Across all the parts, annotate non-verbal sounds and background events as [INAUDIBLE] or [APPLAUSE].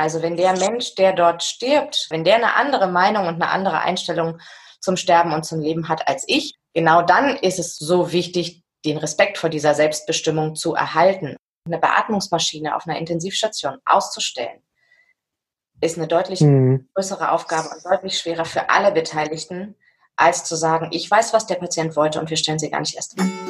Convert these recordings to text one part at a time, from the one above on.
Also wenn der Mensch, der dort stirbt, wenn der eine andere Meinung und eine andere Einstellung zum Sterben und zum Leben hat als ich, genau dann ist es so wichtig, den Respekt vor dieser Selbstbestimmung zu erhalten. Eine Beatmungsmaschine auf einer Intensivstation auszustellen, ist eine deutlich mhm. größere Aufgabe und deutlich schwerer für alle Beteiligten, als zu sagen, ich weiß, was der Patient wollte und wir stellen sie gar nicht erst an.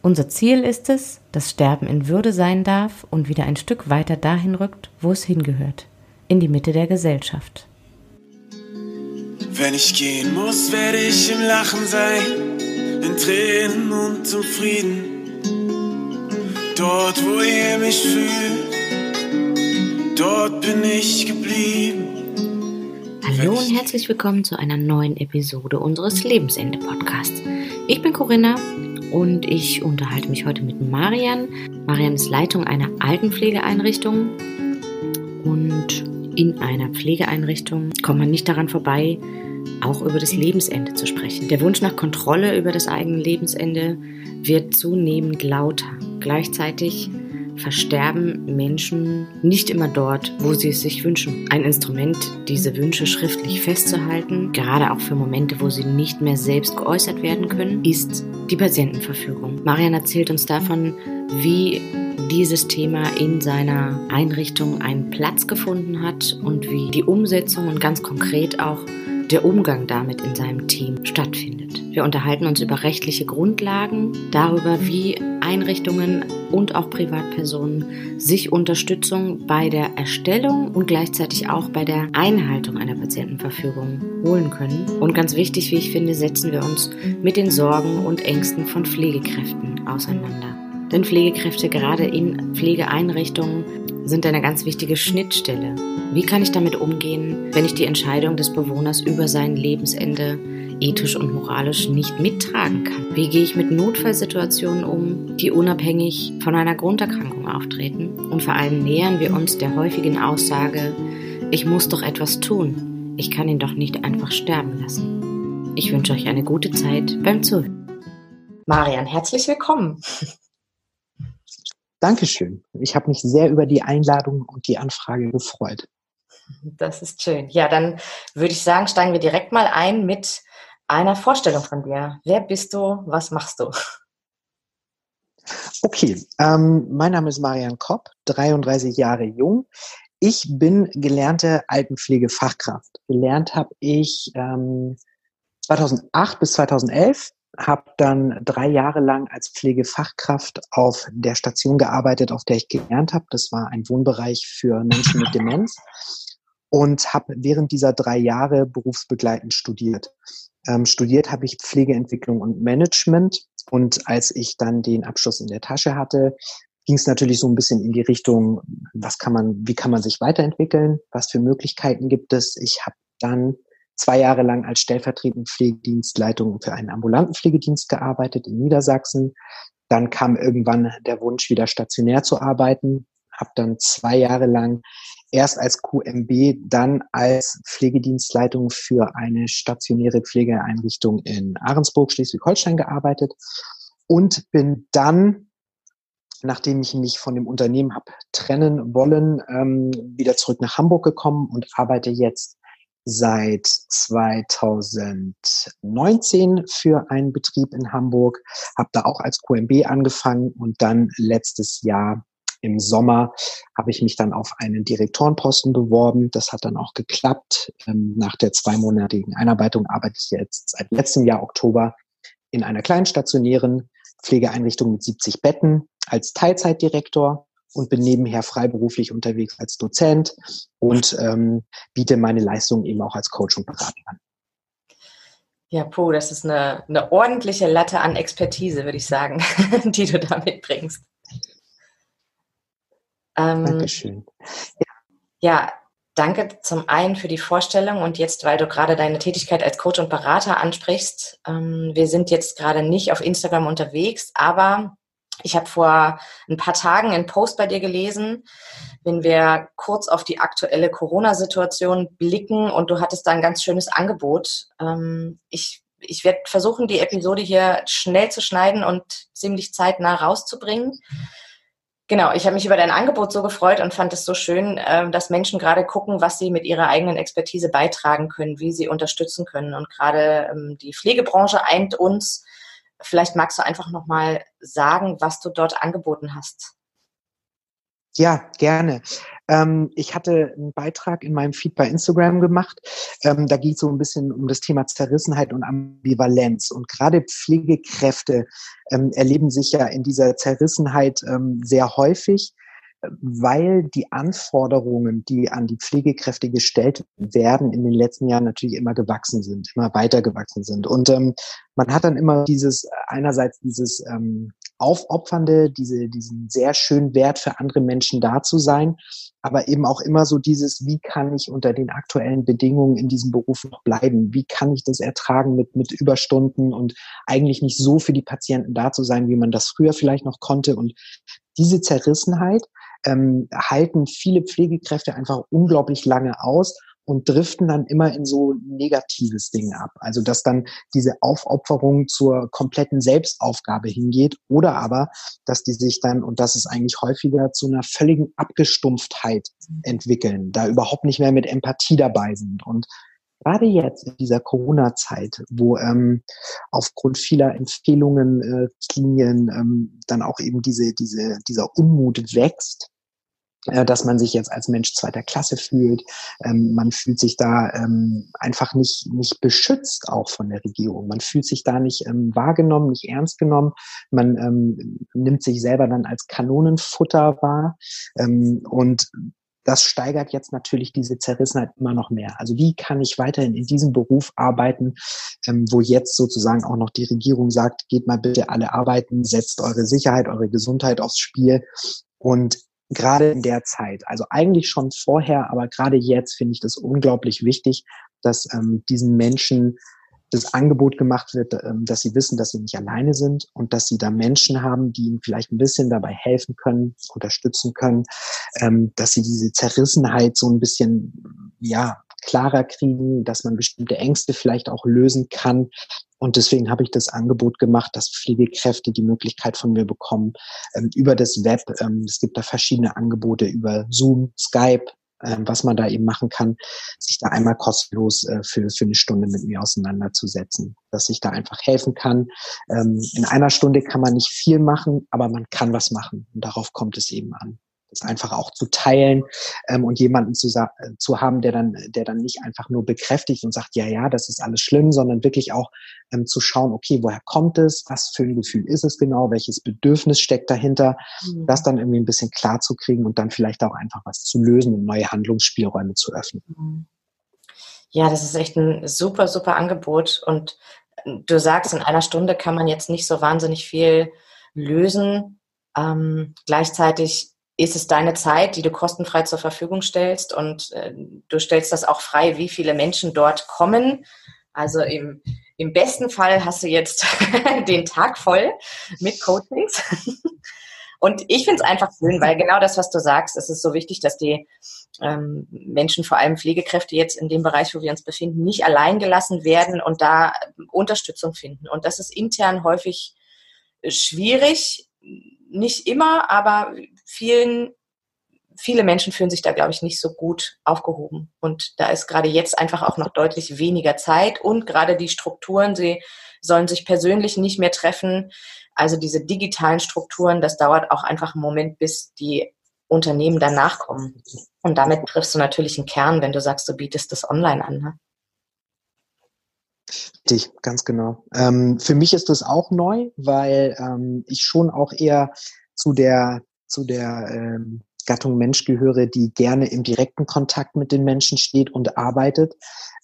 Unser Ziel ist es, dass Sterben in Würde sein darf und wieder ein Stück weiter dahin rückt, wo es hingehört, in die Mitte der Gesellschaft. Wenn ich gehen muss, werde ich im Lachen sein, in Tränen und im Frieden. Dort, wo ihr mich fühlt, dort bin ich geblieben. Hallo und herzlich willkommen zu einer neuen Episode unseres Lebensende-Podcasts. Ich bin Corinna und ich unterhalte mich heute mit Marian. Marian ist Leitung einer Altenpflegeeinrichtung und in einer Pflegeeinrichtung kommt man nicht daran vorbei, auch über das Lebensende zu sprechen. Der Wunsch nach Kontrolle über das eigene Lebensende wird zunehmend lauter. Gleichzeitig versterben Menschen nicht immer dort, wo sie es sich wünschen. Ein Instrument, diese Wünsche schriftlich festzuhalten, gerade auch für Momente, wo sie nicht mehr selbst geäußert werden können, ist die Patientenverfügung. Marian erzählt uns davon, wie dieses Thema in seiner Einrichtung einen Platz gefunden hat und wie die Umsetzung und ganz konkret auch der Umgang damit in seinem Team stattfindet. Wir unterhalten uns über rechtliche Grundlagen, darüber, wie Einrichtungen und auch Privatpersonen sich Unterstützung bei der Erstellung und gleichzeitig auch bei der Einhaltung einer Patientenverfügung holen können. Und ganz wichtig, wie ich finde, setzen wir uns mit den Sorgen und Ängsten von Pflegekräften auseinander. Denn Pflegekräfte gerade in Pflegeeinrichtungen sind eine ganz wichtige Schnittstelle. Wie kann ich damit umgehen, wenn ich die Entscheidung des Bewohners über sein Lebensende ethisch und moralisch nicht mittragen kann? Wie gehe ich mit Notfallsituationen um, die unabhängig von einer Grunderkrankung auftreten? Und vor allem nähern wir uns der häufigen Aussage, ich muss doch etwas tun, ich kann ihn doch nicht einfach sterben lassen. Ich wünsche euch eine gute Zeit beim Zuhören. Marian, herzlich willkommen. Dankeschön. Ich habe mich sehr über die Einladung und die Anfrage gefreut. Das ist schön. Ja, dann würde ich sagen, steigen wir direkt mal ein mit einer Vorstellung von dir. Wer bist du? Was machst du? Okay, ähm, mein Name ist Marian Kopp, 33 Jahre jung. Ich bin gelernte Altenpflegefachkraft. Gelernt habe ich ähm, 2008 bis 2011 habe dann drei Jahre lang als Pflegefachkraft auf der Station gearbeitet, auf der ich gelernt habe. Das war ein Wohnbereich für Menschen mit Demenz und habe während dieser drei Jahre berufsbegleitend studiert. Ähm, studiert habe ich Pflegeentwicklung und Management und als ich dann den Abschluss in der Tasche hatte, ging es natürlich so ein bisschen in die Richtung, was kann man, wie kann man sich weiterentwickeln, was für Möglichkeiten gibt es. Ich habe dann zwei Jahre lang als stellvertretende Pflegedienstleitung für einen ambulanten Pflegedienst gearbeitet in Niedersachsen. Dann kam irgendwann der Wunsch, wieder stationär zu arbeiten. Habe dann zwei Jahre lang erst als QMB, dann als Pflegedienstleitung für eine stationäre Pflegeeinrichtung in Ahrensburg, Schleswig-Holstein gearbeitet und bin dann, nachdem ich mich von dem Unternehmen habe trennen wollen, ähm, wieder zurück nach Hamburg gekommen und arbeite jetzt seit 2019 für einen Betrieb in Hamburg, habe da auch als QMB angefangen und dann letztes Jahr im Sommer habe ich mich dann auf einen Direktorenposten beworben. Das hat dann auch geklappt. Ähm, nach der zweimonatigen Einarbeitung arbeite ich jetzt seit letztem Jahr Oktober in einer kleinen stationären Pflegeeinrichtung mit 70 Betten als Teilzeitdirektor und bin nebenher freiberuflich unterwegs als Dozent und ähm, biete meine Leistungen eben auch als Coach und Berater an. Ja, puh, das ist eine, eine ordentliche Latte an Expertise, würde ich sagen, [LAUGHS] die du da mitbringst. Ähm, Dankeschön. Ja. ja, danke zum einen für die Vorstellung und jetzt, weil du gerade deine Tätigkeit als Coach und Berater ansprichst. Ähm, wir sind jetzt gerade nicht auf Instagram unterwegs, aber ich habe vor ein paar Tagen einen Post bei dir gelesen, wenn wir kurz auf die aktuelle Corona-Situation blicken und du hattest da ein ganz schönes Angebot. Ähm, ich ich werde versuchen, die Episode hier schnell zu schneiden und ziemlich zeitnah rauszubringen. Genau, ich habe mich über dein Angebot so gefreut und fand es so schön, ähm, dass Menschen gerade gucken, was sie mit ihrer eigenen Expertise beitragen können, wie sie unterstützen können. Und gerade ähm, die Pflegebranche eint uns. Vielleicht magst du einfach nochmal sagen, was du dort angeboten hast. Ja, gerne. Ähm, ich hatte einen Beitrag in meinem Feed bei Instagram gemacht. Ähm, da ging es so ein bisschen um das Thema Zerrissenheit und Ambivalenz. Und gerade Pflegekräfte ähm, erleben sich ja in dieser Zerrissenheit ähm, sehr häufig weil die Anforderungen, die an die Pflegekräfte gestellt werden, in den letzten Jahren natürlich immer gewachsen sind, immer weiter gewachsen sind. Und ähm, man hat dann immer dieses, einerseits dieses ähm, Aufopfernde, diese, diesen sehr schönen Wert für andere Menschen da zu sein, aber eben auch immer so dieses, wie kann ich unter den aktuellen Bedingungen in diesem Beruf noch bleiben? Wie kann ich das ertragen mit, mit Überstunden und eigentlich nicht so für die Patienten da zu sein, wie man das früher vielleicht noch konnte? Und diese Zerrissenheit ähm, halten viele Pflegekräfte einfach unglaublich lange aus und driften dann immer in so negatives Ding ab. Also dass dann diese Aufopferung zur kompletten Selbstaufgabe hingeht oder aber, dass die sich dann, und das ist eigentlich häufiger, zu einer völligen Abgestumpftheit entwickeln, da überhaupt nicht mehr mit Empathie dabei sind. Und gerade jetzt in dieser Corona-Zeit, wo ähm, aufgrund vieler Empfehlungen, äh, Linien ähm, dann auch eben diese, diese, dieser Unmut wächst, äh, dass man sich jetzt als Mensch zweiter Klasse fühlt. Ähm, man fühlt sich da ähm, einfach nicht, nicht beschützt auch von der Regierung. Man fühlt sich da nicht ähm, wahrgenommen, nicht ernst genommen. Man ähm, nimmt sich selber dann als Kanonenfutter wahr. Ähm, und das steigert jetzt natürlich diese Zerrissenheit immer noch mehr. Also wie kann ich weiterhin in diesem Beruf arbeiten, ähm, wo jetzt sozusagen auch noch die Regierung sagt, geht mal bitte alle arbeiten, setzt eure Sicherheit, eure Gesundheit aufs Spiel. Und gerade in der Zeit, also eigentlich schon vorher, aber gerade jetzt finde ich das unglaublich wichtig, dass ähm, diesen Menschen das Angebot gemacht wird, ähm, dass sie wissen, dass sie nicht alleine sind und dass sie da Menschen haben, die ihnen vielleicht ein bisschen dabei helfen können, unterstützen können, ähm, dass sie diese Zerrissenheit so ein bisschen, ja, klarer kriegen, dass man bestimmte Ängste vielleicht auch lösen kann. Und deswegen habe ich das Angebot gemacht, dass Pflegekräfte die Möglichkeit von mir bekommen, ähm, über das Web, es gibt da verschiedene Angebote über Zoom, Skype, was man da eben machen kann, sich da einmal kostenlos äh, für, für eine Stunde mit mir auseinanderzusetzen, dass ich da einfach helfen kann. Ähm, in einer Stunde kann man nicht viel machen, aber man kann was machen. Und darauf kommt es eben an das einfach auch zu teilen ähm, und jemanden zu, äh, zu haben, der dann, der dann nicht einfach nur bekräftigt und sagt, ja, ja, das ist alles schlimm, sondern wirklich auch ähm, zu schauen, okay, woher kommt es, was für ein Gefühl ist es genau, welches Bedürfnis steckt dahinter, mhm. das dann irgendwie ein bisschen klar zu kriegen und dann vielleicht auch einfach was zu lösen und neue Handlungsspielräume zu öffnen. Mhm. Ja, das ist echt ein super, super Angebot und du sagst, in einer Stunde kann man jetzt nicht so wahnsinnig viel lösen. Ähm, gleichzeitig ist es deine Zeit, die du kostenfrei zur Verfügung stellst und äh, du stellst das auch frei, wie viele Menschen dort kommen. Also im, im besten Fall hast du jetzt [LAUGHS] den Tag voll mit Coachings. [LAUGHS] Und ich finde es einfach schön, weil genau das, was du sagst, es ist so wichtig, dass die ähm, Menschen, vor allem Pflegekräfte jetzt in dem Bereich, wo wir uns befinden, nicht allein gelassen werden und da Unterstützung finden. Und das ist intern häufig schwierig, nicht immer, aber vielen, viele Menschen fühlen sich da, glaube ich, nicht so gut aufgehoben. Und da ist gerade jetzt einfach auch noch deutlich weniger Zeit und gerade die Strukturen, sie sollen sich persönlich nicht mehr treffen. Also diese digitalen Strukturen, das dauert auch einfach einen Moment, bis die Unternehmen danach kommen. Und damit triffst du natürlich einen Kern, wenn du sagst, du bietest das online an. Ne? Richtig, ganz genau. Ähm, für mich ist das auch neu, weil ähm, ich schon auch eher zu der zu der ähm, Gattung Mensch gehöre, die gerne im direkten Kontakt mit den Menschen steht und arbeitet.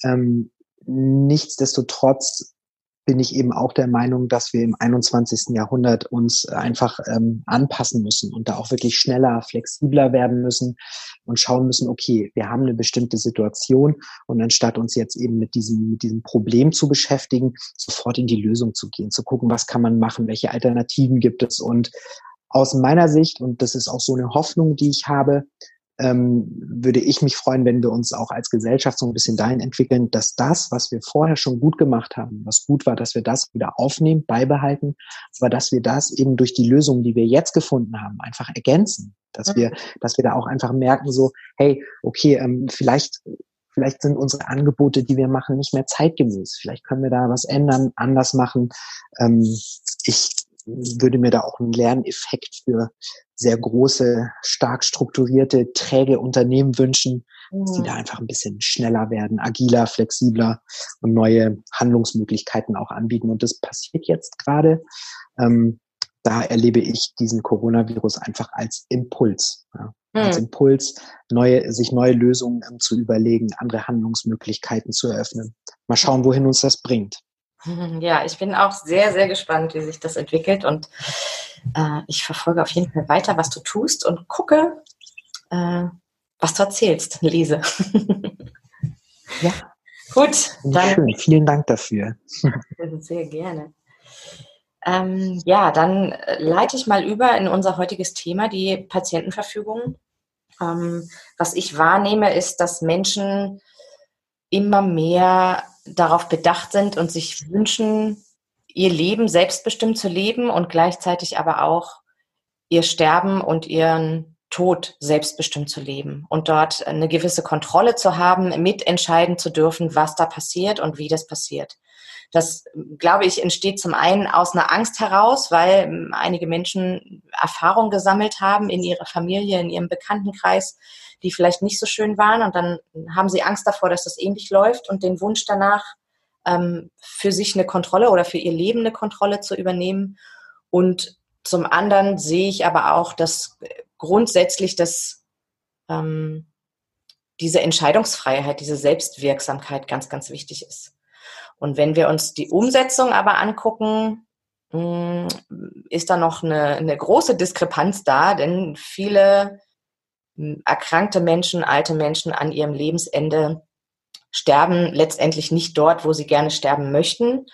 Ähm, nichtsdestotrotz bin ich eben auch der Meinung, dass wir im 21. Jahrhundert uns einfach ähm, anpassen müssen und da auch wirklich schneller, flexibler werden müssen und schauen müssen, okay, wir haben eine bestimmte Situation und anstatt uns jetzt eben mit diesem, mit diesem Problem zu beschäftigen, sofort in die Lösung zu gehen, zu gucken, was kann man machen, welche Alternativen gibt es und aus meiner Sicht, und das ist auch so eine Hoffnung, die ich habe, ähm, würde ich mich freuen, wenn wir uns auch als Gesellschaft so ein bisschen dahin entwickeln, dass das, was wir vorher schon gut gemacht haben, was gut war, dass wir das wieder aufnehmen, beibehalten, aber dass wir das eben durch die Lösungen, die wir jetzt gefunden haben, einfach ergänzen. Dass mhm. wir, dass wir da auch einfach merken, so, hey, okay, ähm, vielleicht Vielleicht sind unsere Angebote, die wir machen, nicht mehr zeitgemäß. Vielleicht können wir da was ändern, anders machen. Ähm, ich würde mir da auch einen Lerneffekt für sehr große, stark strukturierte, träge Unternehmen wünschen, mhm. dass die da einfach ein bisschen schneller werden, agiler, flexibler und neue Handlungsmöglichkeiten auch anbieten. Und das passiert jetzt gerade. Ähm, da erlebe ich diesen Coronavirus einfach als Impuls. Ja. Mhm. Als Impuls, neue, sich neue Lösungen ähm, zu überlegen, andere Handlungsmöglichkeiten zu eröffnen. Mal schauen, wohin uns das bringt. [LAUGHS] Ja, ich bin auch sehr, sehr gespannt, wie sich das entwickelt und äh, ich verfolge auf jeden Fall weiter, was du tust und gucke, äh, was du erzählst, lese. [LAUGHS] ja. Gut, dann. Schön. Vielen Dank dafür. Sehr gerne. Ähm, ja, dann äh, leite ich mal über in unser heutiges Thema, die Patientenverfügung. Ähm, was ich wahrnehme, ist, dass Menschen immer mehr darauf bedacht sind und sich wünschen, ihr Leben selbstbestimmt zu leben und gleichzeitig aber auch ihr Sterben und ihren Tod selbstbestimmt zu leben und dort eine gewisse Kontrolle zu haben, mitentscheiden zu dürfen, was da passiert und wie das passiert. Das, glaube ich, entsteht zum einen aus einer Angst heraus, weil ähm, einige Menschen Erfahrung gesammelt haben in ihrer Familie, in ihrem Bekanntenkreis, die vielleicht nicht so schön waren. Und dann haben sie Angst davor, dass das ähnlich läuft und den Wunsch danach, ähm, für sich eine Kontrolle oder für ihr Leben eine Kontrolle zu übernehmen. Und zum anderen sehe ich aber auch, dass grundsätzlich das, ähm, diese Entscheidungsfreiheit, diese Selbstwirksamkeit ganz, ganz wichtig ist. Und wenn wir uns die Umsetzung aber angucken, hm, ist da noch eine, eine große Diskrepanz da, denn viele hm, erkrankte Menschen, alte Menschen an ihrem Lebensende sterben letztendlich nicht dort, wo sie gerne sterben möchten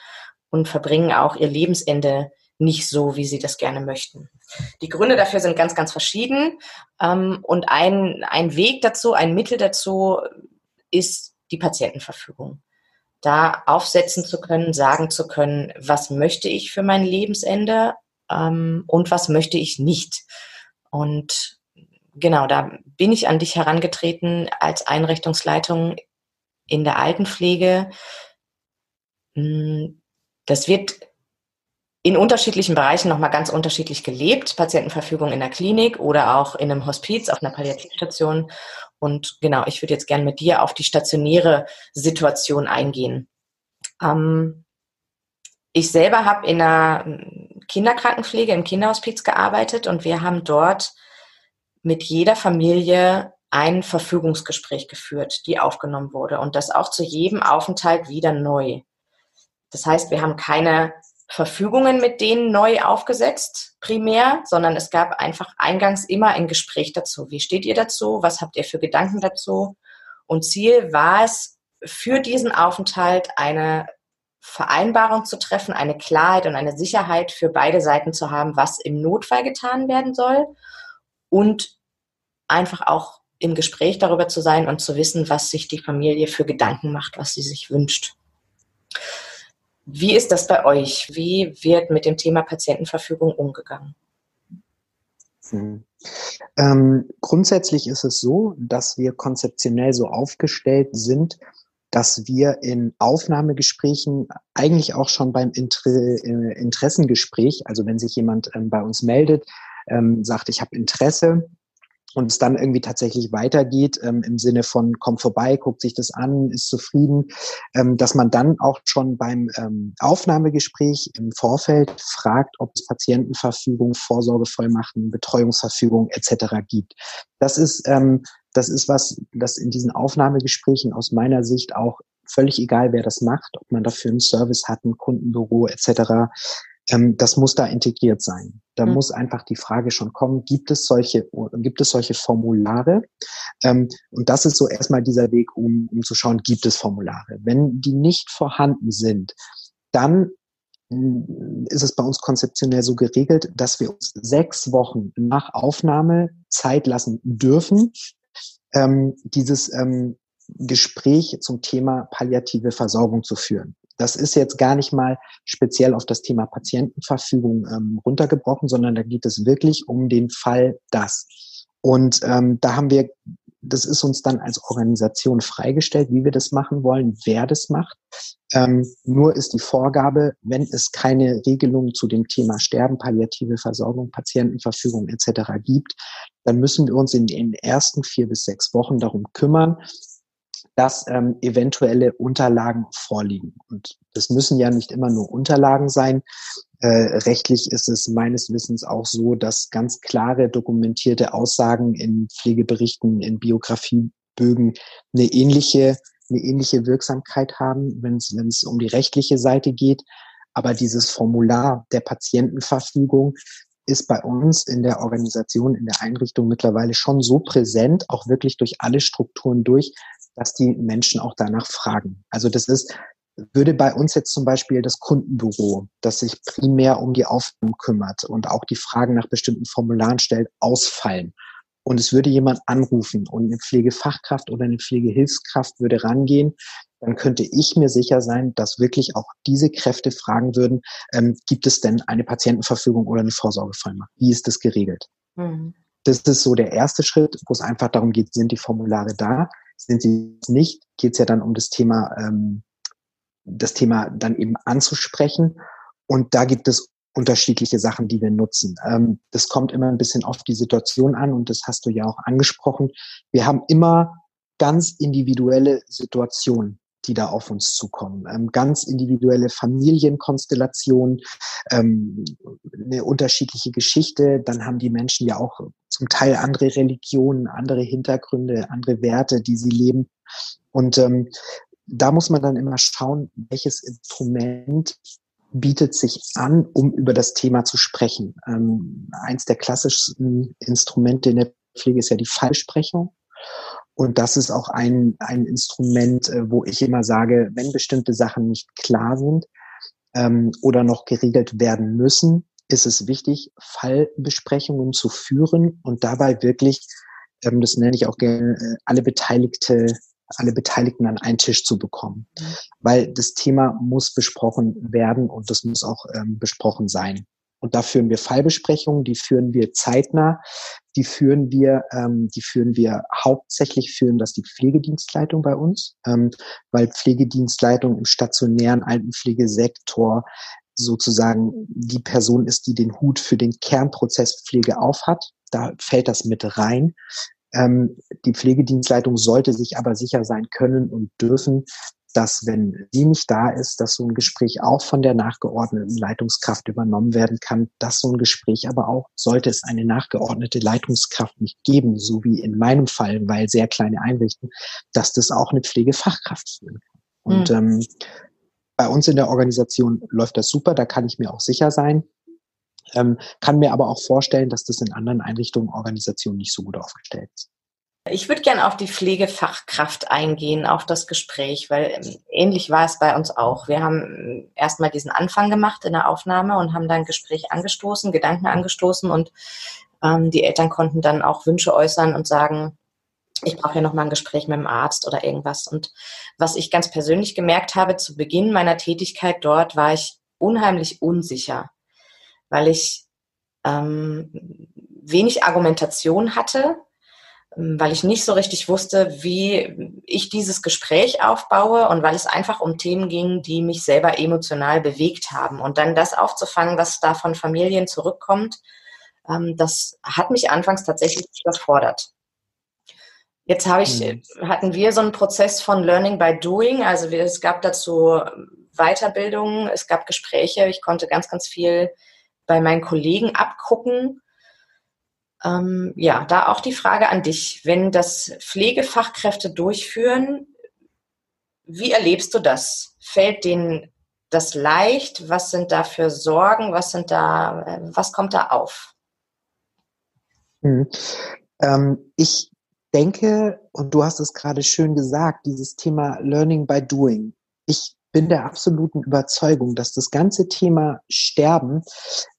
und verbringen auch ihr Lebensende nicht so, wie sie das gerne möchten. Die Gründe dafür sind ganz, ganz verschieden. Ähm, und ein, ein Weg dazu, ein Mittel dazu ist die Patientenverfügung da aufsetzen zu können, sagen zu können, was möchte ich für mein Lebensende ähm, und was möchte ich nicht. Und genau, da bin ich an dich herangetreten als Einrichtungsleitung in der Altenpflege. Hm, das wird in unterschiedlichen Bereichen nochmal ganz unterschiedlich gelebt. Patientenverfügung in der Klinik oder auch in einem Hospiz auf einer Palliativstation. Und genau, ich würde jetzt gerne mit dir auf die stationäre Situation eingehen. Ähm, ich selber habe in einer Kinderkrankenpflege im Kinderhospiz gearbeitet und wir haben dort mit jeder Familie ein Verfügungsgespräch geführt, die aufgenommen wurde und das auch zu jedem Aufenthalt wieder neu. Das heißt, wir haben keine Verfügungen mit denen neu aufgesetzt, primär, sondern es gab einfach eingangs immer ein Gespräch dazu. Wie steht ihr dazu? Was habt ihr für Gedanken dazu? Und Ziel war es, für diesen Aufenthalt eine Vereinbarung zu treffen, eine Klarheit und eine Sicherheit für beide Seiten zu haben, was im Notfall getan werden soll und einfach auch im Gespräch darüber zu sein und zu wissen, was sich die Familie für Gedanken macht, was sie sich wünscht. Wie ist das bei euch? Wie wird mit dem Thema Patientenverfügung umgegangen? Hm. Ähm, grundsätzlich ist es so, dass wir konzeptionell so aufgestellt sind, dass wir in Aufnahmegesprächen eigentlich auch schon beim Inter äh, Interessengespräch, also wenn sich jemand ähm, bei uns meldet, ähm, sagt, ich habe Interesse, und es dann irgendwie tatsächlich weitergeht ähm, im Sinne von kommt vorbei, guckt sich das an, ist zufrieden, ähm, dass man dann auch schon beim ähm, Aufnahmegespräch im Vorfeld fragt, ob es Patientenverfügung, Vorsorgevollmachten, Betreuungsverfügung etc. gibt. Das ist ähm, das ist was, das in diesen Aufnahmegesprächen aus meiner Sicht auch völlig egal, wer das macht, ob man dafür einen Service hat, ein Kundenbüro etc. Ähm, das muss da integriert sein. Da mhm. muss einfach die Frage schon kommen, gibt es solche, gibt es solche Formulare? Ähm, und das ist so erstmal dieser Weg, um, um zu schauen, gibt es Formulare? Wenn die nicht vorhanden sind, dann hm, ist es bei uns konzeptionell so geregelt, dass wir uns sechs Wochen nach Aufnahme Zeit lassen dürfen, ähm, dieses ähm, Gespräch zum Thema palliative Versorgung zu führen. Das ist jetzt gar nicht mal speziell auf das Thema Patientenverfügung ähm, runtergebrochen, sondern da geht es wirklich um den Fall das. Und ähm, da haben wir, das ist uns dann als Organisation freigestellt, wie wir das machen wollen, wer das macht. Ähm, nur ist die Vorgabe, wenn es keine Regelung zu dem Thema Sterben, palliative Versorgung, Patientenverfügung etc. gibt, dann müssen wir uns in den ersten vier bis sechs Wochen darum kümmern, dass ähm, eventuelle Unterlagen vorliegen. Und das müssen ja nicht immer nur Unterlagen sein. Äh, rechtlich ist es meines Wissens auch so, dass ganz klare dokumentierte Aussagen in Pflegeberichten, in Biografiebögen eine ähnliche, eine ähnliche Wirksamkeit haben, wenn es um die rechtliche Seite geht. Aber dieses Formular der Patientenverfügung ist bei uns in der Organisation, in der Einrichtung mittlerweile schon so präsent, auch wirklich durch alle Strukturen durch, dass die Menschen auch danach fragen. Also das ist, würde bei uns jetzt zum Beispiel das Kundenbüro, das sich primär um die Aufnahmen kümmert und auch die Fragen nach bestimmten Formularen stellt, ausfallen. Und es würde jemand anrufen und eine Pflegefachkraft oder eine Pflegehilfskraft würde rangehen, dann könnte ich mir sicher sein, dass wirklich auch diese Kräfte fragen würden, ähm, gibt es denn eine Patientenverfügung oder eine Vorsorgevollmacht? Wie ist das geregelt? Mhm. Das ist so der erste Schritt, wo es einfach darum geht, sind die Formulare da? Sind sie nicht, geht es ja dann um das Thema, ähm, das Thema dann eben anzusprechen. Und da gibt es unterschiedliche Sachen, die wir nutzen. Ähm, das kommt immer ein bisschen auf die Situation an und das hast du ja auch angesprochen. Wir haben immer ganz individuelle Situationen, die da auf uns zukommen. Ähm, ganz individuelle Familienkonstellationen, ähm, eine unterschiedliche Geschichte. Dann haben die Menschen ja auch zum Teil andere Religionen, andere Hintergründe, andere Werte, die sie leben. Und ähm, da muss man dann immer schauen, welches Instrument bietet sich an, um über das Thema zu sprechen. Ähm, eins der klassischsten Instrumente in der Pflege ist ja die Fallsprechung. Und das ist auch ein, ein Instrument, äh, wo ich immer sage, wenn bestimmte Sachen nicht klar sind ähm, oder noch geregelt werden müssen, ist es wichtig, Fallbesprechungen zu führen und dabei wirklich, ähm, das nenne ich auch gerne, äh, alle Beteiligte, alle Beteiligten an einen Tisch zu bekommen. Mhm. Weil das Thema muss besprochen werden und das muss auch ähm, besprochen sein. Und da führen wir Fallbesprechungen, die führen wir zeitnah, die führen wir, ähm, die führen wir hauptsächlich führen das die Pflegedienstleitung bei uns, ähm, weil Pflegedienstleitung im stationären Altenpflegesektor sozusagen die Person ist, die den Hut für den Kernprozess Pflege aufhat. Da fällt das mit rein. Ähm, die Pflegedienstleitung sollte sich aber sicher sein können und dürfen, dass wenn sie nicht da ist, dass so ein Gespräch auch von der nachgeordneten Leitungskraft übernommen werden kann, dass so ein Gespräch aber auch, sollte es eine nachgeordnete Leitungskraft nicht geben, so wie in meinem Fall, weil sehr kleine Einrichtungen, dass das auch eine Pflegefachkraft führen kann. Und mhm. ähm, bei uns in der Organisation läuft das super, da kann ich mir auch sicher sein. Ähm, kann mir aber auch vorstellen, dass das in anderen Einrichtungen, Organisationen nicht so gut aufgestellt ist. Ich würde gerne auf die Pflegefachkraft eingehen, auf das Gespräch, weil ähm, ähnlich war es bei uns auch. Wir haben ähm, erstmal diesen Anfang gemacht in der Aufnahme und haben dann Gespräch angestoßen, Gedanken angestoßen und ähm, die Eltern konnten dann auch Wünsche äußern und sagen, ich brauche ja nochmal ein Gespräch mit dem Arzt oder irgendwas. Und was ich ganz persönlich gemerkt habe, zu Beginn meiner Tätigkeit dort war ich unheimlich unsicher, weil ich ähm, wenig Argumentation hatte weil ich nicht so richtig wusste, wie ich dieses Gespräch aufbaue und weil es einfach um Themen ging, die mich selber emotional bewegt haben. Und dann das aufzufangen, was da von Familien zurückkommt, ähm, das hat mich anfangs tatsächlich überfordert. Jetzt habe ich, mhm. hatten wir so einen Prozess von Learning by Doing. Also es gab dazu Weiterbildungen, es gab Gespräche. Ich konnte ganz, ganz viel bei meinen Kollegen abgucken ähm, ja, da auch die Frage an dich. Wenn das Pflegefachkräfte durchführen, wie erlebst du das? Fällt denen das leicht? Was sind da für Sorgen? Was sind da, äh, was kommt da auf? Hm. Ähm, ich denke, und du hast es gerade schön gesagt, dieses Thema Learning by Doing. Ich bin der absoluten Überzeugung, dass das ganze Thema Sterben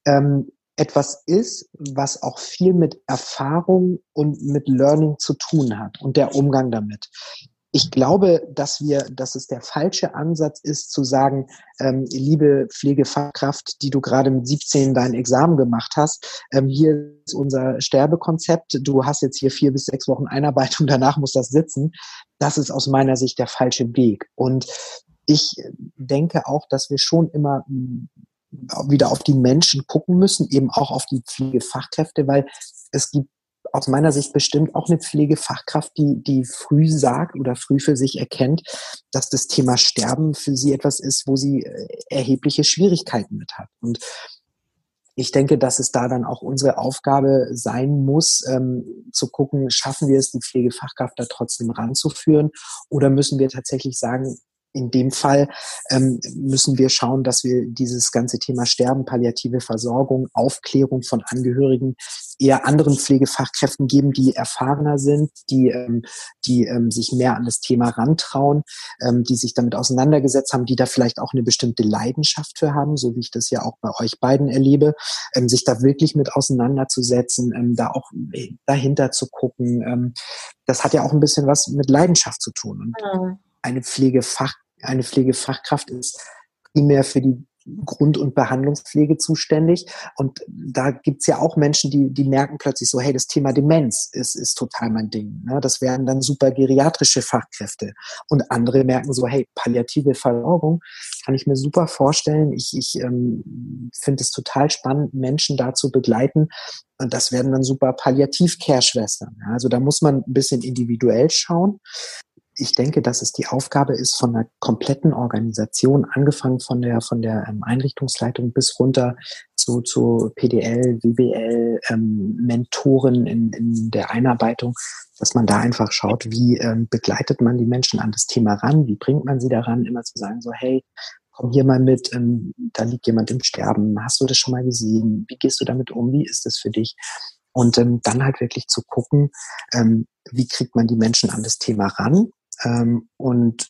ähm, etwas ist, was auch viel mit Erfahrung und mit Learning zu tun hat und der Umgang damit ich glaube, dass wir, dass es der falsche Ansatz ist, zu sagen, ähm, liebe Pflegefachkraft, die du gerade mit 17 dein Examen gemacht hast, ähm, hier ist unser Sterbekonzept, du hast jetzt hier vier bis sechs Wochen Einarbeitung, danach muss das sitzen. Das ist aus meiner Sicht der falsche Weg. Und ich denke auch, dass wir schon immer wieder auf die Menschen gucken müssen, eben auch auf die Pflegefachkräfte, weil es gibt aus meiner Sicht bestimmt auch eine Pflegefachkraft, die, die früh sagt oder früh für sich erkennt, dass das Thema Sterben für sie etwas ist, wo sie äh, erhebliche Schwierigkeiten mit hat. Und ich denke, dass es da dann auch unsere Aufgabe sein muss, ähm, zu gucken, schaffen wir es, die Pflegefachkraft da trotzdem ranzuführen oder müssen wir tatsächlich sagen, in dem Fall ähm, müssen wir schauen, dass wir dieses ganze Thema Sterben, palliative Versorgung, Aufklärung von Angehörigen eher anderen Pflegefachkräften geben, die erfahrener sind, die, ähm, die ähm, sich mehr an das Thema rantrauen, ähm, die sich damit auseinandergesetzt haben, die da vielleicht auch eine bestimmte Leidenschaft für haben, so wie ich das ja auch bei euch beiden erlebe, ähm, sich da wirklich mit auseinanderzusetzen, ähm, da auch äh, dahinter zu gucken. Ähm, das hat ja auch ein bisschen was mit Leidenschaft zu tun. Und mhm. Eine Pflegefach eine Pflegefachkraft ist primär für die Grund- und Behandlungspflege zuständig. Und da gibt's ja auch Menschen, die, die merken plötzlich so, hey, das Thema Demenz ist, ist total mein Ding. Ne? Das wären dann super geriatrische Fachkräfte. Und andere merken so, hey, palliative Versorgung kann ich mir super vorstellen. Ich, ich ähm, finde es total spannend, Menschen da zu begleiten. Und das werden dann super Palliativ-Care-Schwestern. Also da muss man ein bisschen individuell schauen ich denke, dass es die Aufgabe ist von einer kompletten Organisation, angefangen von der, von der ähm, Einrichtungsleitung bis runter zu, zu PDL, WBL, ähm, Mentoren in, in der Einarbeitung, dass man da einfach schaut, wie ähm, begleitet man die Menschen an das Thema ran, wie bringt man sie daran, immer zu sagen, so, hey, komm hier mal mit, ähm, da liegt jemand im Sterben, hast du das schon mal gesehen, wie gehst du damit um, wie ist das für dich? Und ähm, dann halt wirklich zu gucken, ähm, wie kriegt man die Menschen an das Thema ran ähm, und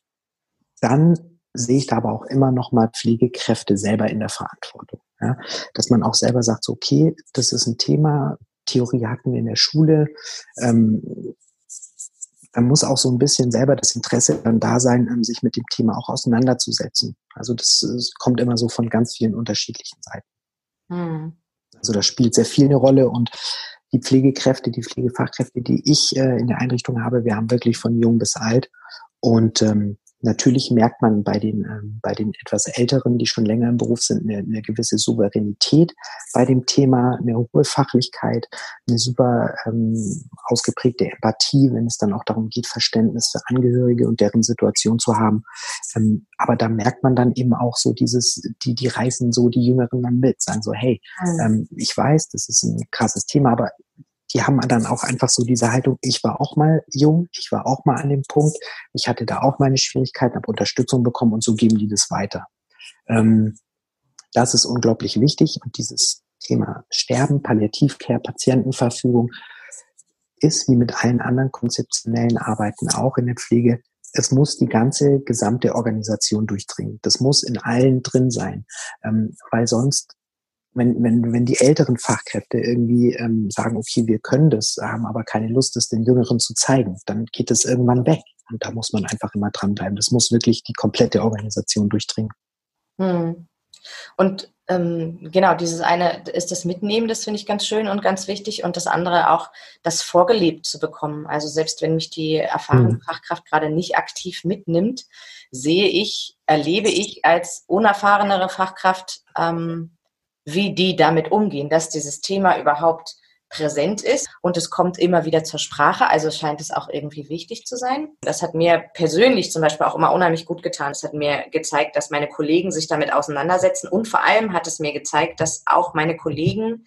dann sehe ich da aber auch immer noch mal Pflegekräfte selber in der Verantwortung. Ja? Dass man auch selber sagt, so, okay, das ist ein Thema, Theorie hatten wir in der Schule. Ähm, da muss auch so ein bisschen selber das Interesse dann da sein, um sich mit dem Thema auch auseinanderzusetzen. Also das, das kommt immer so von ganz vielen unterschiedlichen Seiten. Hm. Also das spielt sehr viel eine Rolle und die Pflegekräfte, die Pflegefachkräfte, die ich äh, in der Einrichtung habe, wir haben wirklich von jung bis alt. Und ähm, Natürlich merkt man bei den, ähm, bei den etwas Älteren, die schon länger im Beruf sind, eine, eine gewisse Souveränität bei dem Thema, eine hohe Fachlichkeit, eine super ähm, ausgeprägte Empathie, wenn es dann auch darum geht, Verständnis für Angehörige und deren Situation zu haben. Ähm, aber da merkt man dann eben auch so dieses, die, die reißen so die Jüngeren dann mit, sagen so, hey, mhm. ähm, ich weiß, das ist ein krasses Thema, aber die haben dann auch einfach so diese Haltung, ich war auch mal jung, ich war auch mal an dem Punkt, ich hatte da auch meine Schwierigkeiten, habe Unterstützung bekommen und so geben die das weiter. Ähm, das ist unglaublich wichtig und dieses Thema Sterben, Palliativcare, Patientenverfügung ist wie mit allen anderen konzeptionellen Arbeiten auch in der Pflege es muss die ganze gesamte Organisation durchdringen. Das muss in allen drin sein, ähm, weil sonst wenn, wenn, wenn die älteren Fachkräfte irgendwie ähm, sagen, okay, wir können das, haben aber keine Lust, es den Jüngeren zu zeigen, dann geht es irgendwann weg. Und da muss man einfach immer dranbleiben. Das muss wirklich die komplette Organisation durchdringen. Hm. Und ähm, genau, dieses eine ist das Mitnehmen, das finde ich ganz schön und ganz wichtig. Und das andere auch, das vorgelebt zu bekommen. Also selbst wenn mich die erfahrene hm. Fachkraft gerade nicht aktiv mitnimmt, sehe ich, erlebe ich als unerfahrenere Fachkraft, ähm, wie die damit umgehen, dass dieses Thema überhaupt präsent ist und es kommt immer wieder zur Sprache, also scheint es auch irgendwie wichtig zu sein. Das hat mir persönlich zum Beispiel auch immer unheimlich gut getan. Es hat mir gezeigt, dass meine Kollegen sich damit auseinandersetzen und vor allem hat es mir gezeigt, dass auch meine Kollegen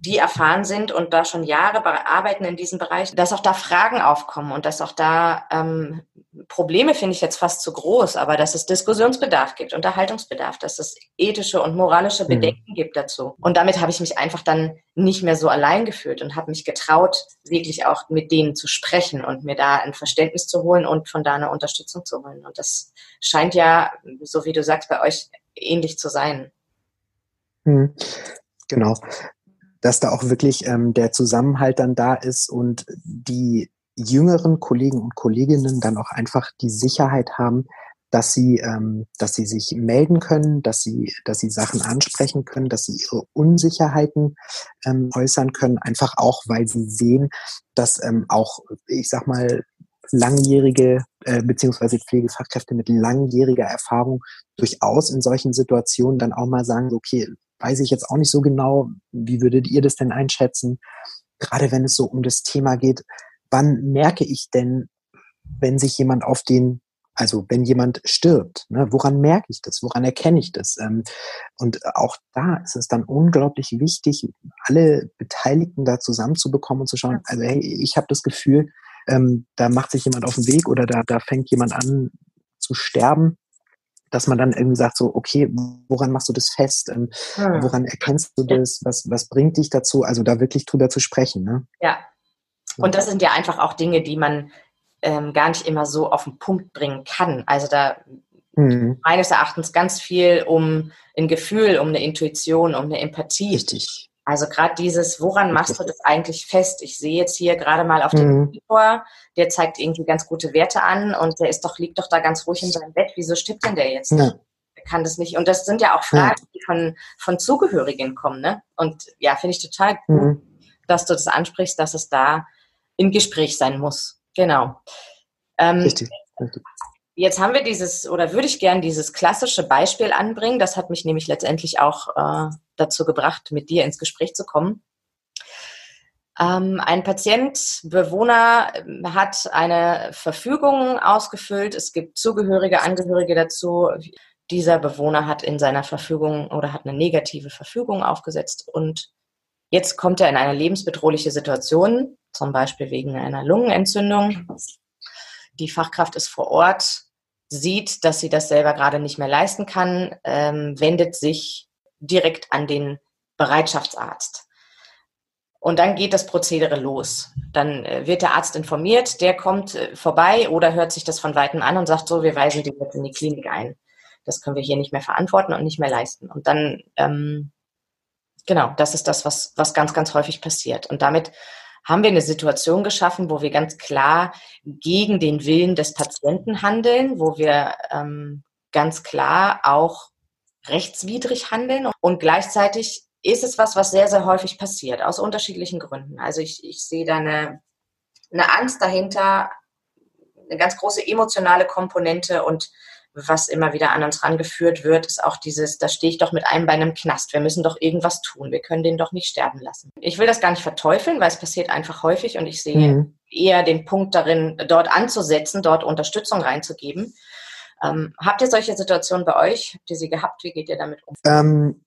die erfahren sind und da schon Jahre arbeiten in diesem Bereich, dass auch da Fragen aufkommen und dass auch da ähm, Probleme finde ich jetzt fast zu groß, aber dass es Diskussionsbedarf gibt, Unterhaltungsbedarf, dass es ethische und moralische mhm. Bedenken mhm. gibt dazu. Und damit habe ich mich einfach dann nicht mehr so allein gefühlt und habe mich getraut, wirklich auch mit denen zu sprechen und mir da ein Verständnis zu holen und von da eine Unterstützung zu holen. Und das scheint ja, so wie du sagst, bei euch ähnlich zu sein. Mhm. Genau dass da auch wirklich ähm, der Zusammenhalt dann da ist und die jüngeren Kollegen und Kolleginnen dann auch einfach die Sicherheit haben, dass sie, ähm, dass sie sich melden können, dass sie, dass sie Sachen ansprechen können, dass sie ihre Unsicherheiten ähm, äußern können, einfach auch, weil sie sehen, dass ähm, auch, ich sag mal, langjährige äh, beziehungsweise Pflegefachkräfte mit langjähriger Erfahrung durchaus in solchen Situationen dann auch mal sagen, okay, weiß ich jetzt auch nicht so genau, wie würdet ihr das denn einschätzen? Gerade wenn es so um das Thema geht, wann merke ich denn, wenn sich jemand auf den, also wenn jemand stirbt, ne, woran merke ich das? Woran erkenne ich das? Ähm, und auch da ist es dann unglaublich wichtig, alle Beteiligten da zusammenzubekommen und zu schauen, also hey, ich habe das Gefühl, ähm, da macht sich jemand auf den Weg oder da, da fängt jemand an zu sterben dass man dann irgendwie sagt so, okay, woran machst du das fest? Ähm, hm. Woran erkennst du das? Was, was bringt dich dazu? Also da wirklich drüber zu sprechen. Ne? Ja, und das sind ja einfach auch Dinge, die man ähm, gar nicht immer so auf den Punkt bringen kann. Also da mhm. meines Erachtens ganz viel um ein Gefühl, um eine Intuition, um eine Empathie. Richtig. Also gerade dieses, woran machst du das eigentlich fest? Ich sehe jetzt hier gerade mal auf dem mhm. Monitor, der zeigt irgendwie ganz gute Werte an und der ist doch, liegt doch da ganz ruhig in seinem Bett. Wieso stirbt denn der jetzt? Ja. kann das nicht. Und das sind ja auch Fragen, die von, von Zugehörigen kommen, ne? Und ja, finde ich total gut, mhm. dass du das ansprichst, dass es da im Gespräch sein muss. Genau. Ähm, Richtig. Jetzt haben wir dieses, oder würde ich gern dieses klassische Beispiel anbringen. Das hat mich nämlich letztendlich auch äh, dazu gebracht, mit dir ins Gespräch zu kommen. Ähm, ein Patient, Bewohner ähm, hat eine Verfügung ausgefüllt. Es gibt Zugehörige, Angehörige dazu. Dieser Bewohner hat in seiner Verfügung oder hat eine negative Verfügung aufgesetzt und jetzt kommt er in eine lebensbedrohliche Situation zum Beispiel wegen einer Lungenentzündung. Die Fachkraft ist vor Ort, sieht, dass sie das selber gerade nicht mehr leisten kann, ähm, wendet sich direkt an den Bereitschaftsarzt. Und dann geht das Prozedere los. Dann äh, wird der Arzt informiert, der kommt äh, vorbei oder hört sich das von Weitem an und sagt so, wir weisen die jetzt in die Klinik ein. Das können wir hier nicht mehr verantworten und nicht mehr leisten. Und dann, ähm, genau, das ist das, was, was ganz, ganz häufig passiert. Und damit haben wir eine Situation geschaffen, wo wir ganz klar gegen den Willen des Patienten handeln, wo wir ähm, ganz klar auch rechtswidrig handeln und gleichzeitig ist es was, was sehr, sehr häufig passiert, aus unterschiedlichen Gründen. Also ich, ich sehe da eine, eine Angst dahinter, eine ganz große emotionale Komponente und was immer wieder an uns rangeführt wird, ist auch dieses, da stehe ich doch mit einem Bein im Knast. Wir müssen doch irgendwas tun. Wir können den doch nicht sterben lassen. Ich will das gar nicht verteufeln, weil es passiert einfach häufig und ich sehe mhm. eher den Punkt darin, dort anzusetzen, dort Unterstützung reinzugeben. Ähm, habt ihr solche Situationen bei euch? Habt ihr sie gehabt? Wie geht ihr damit um? Ähm,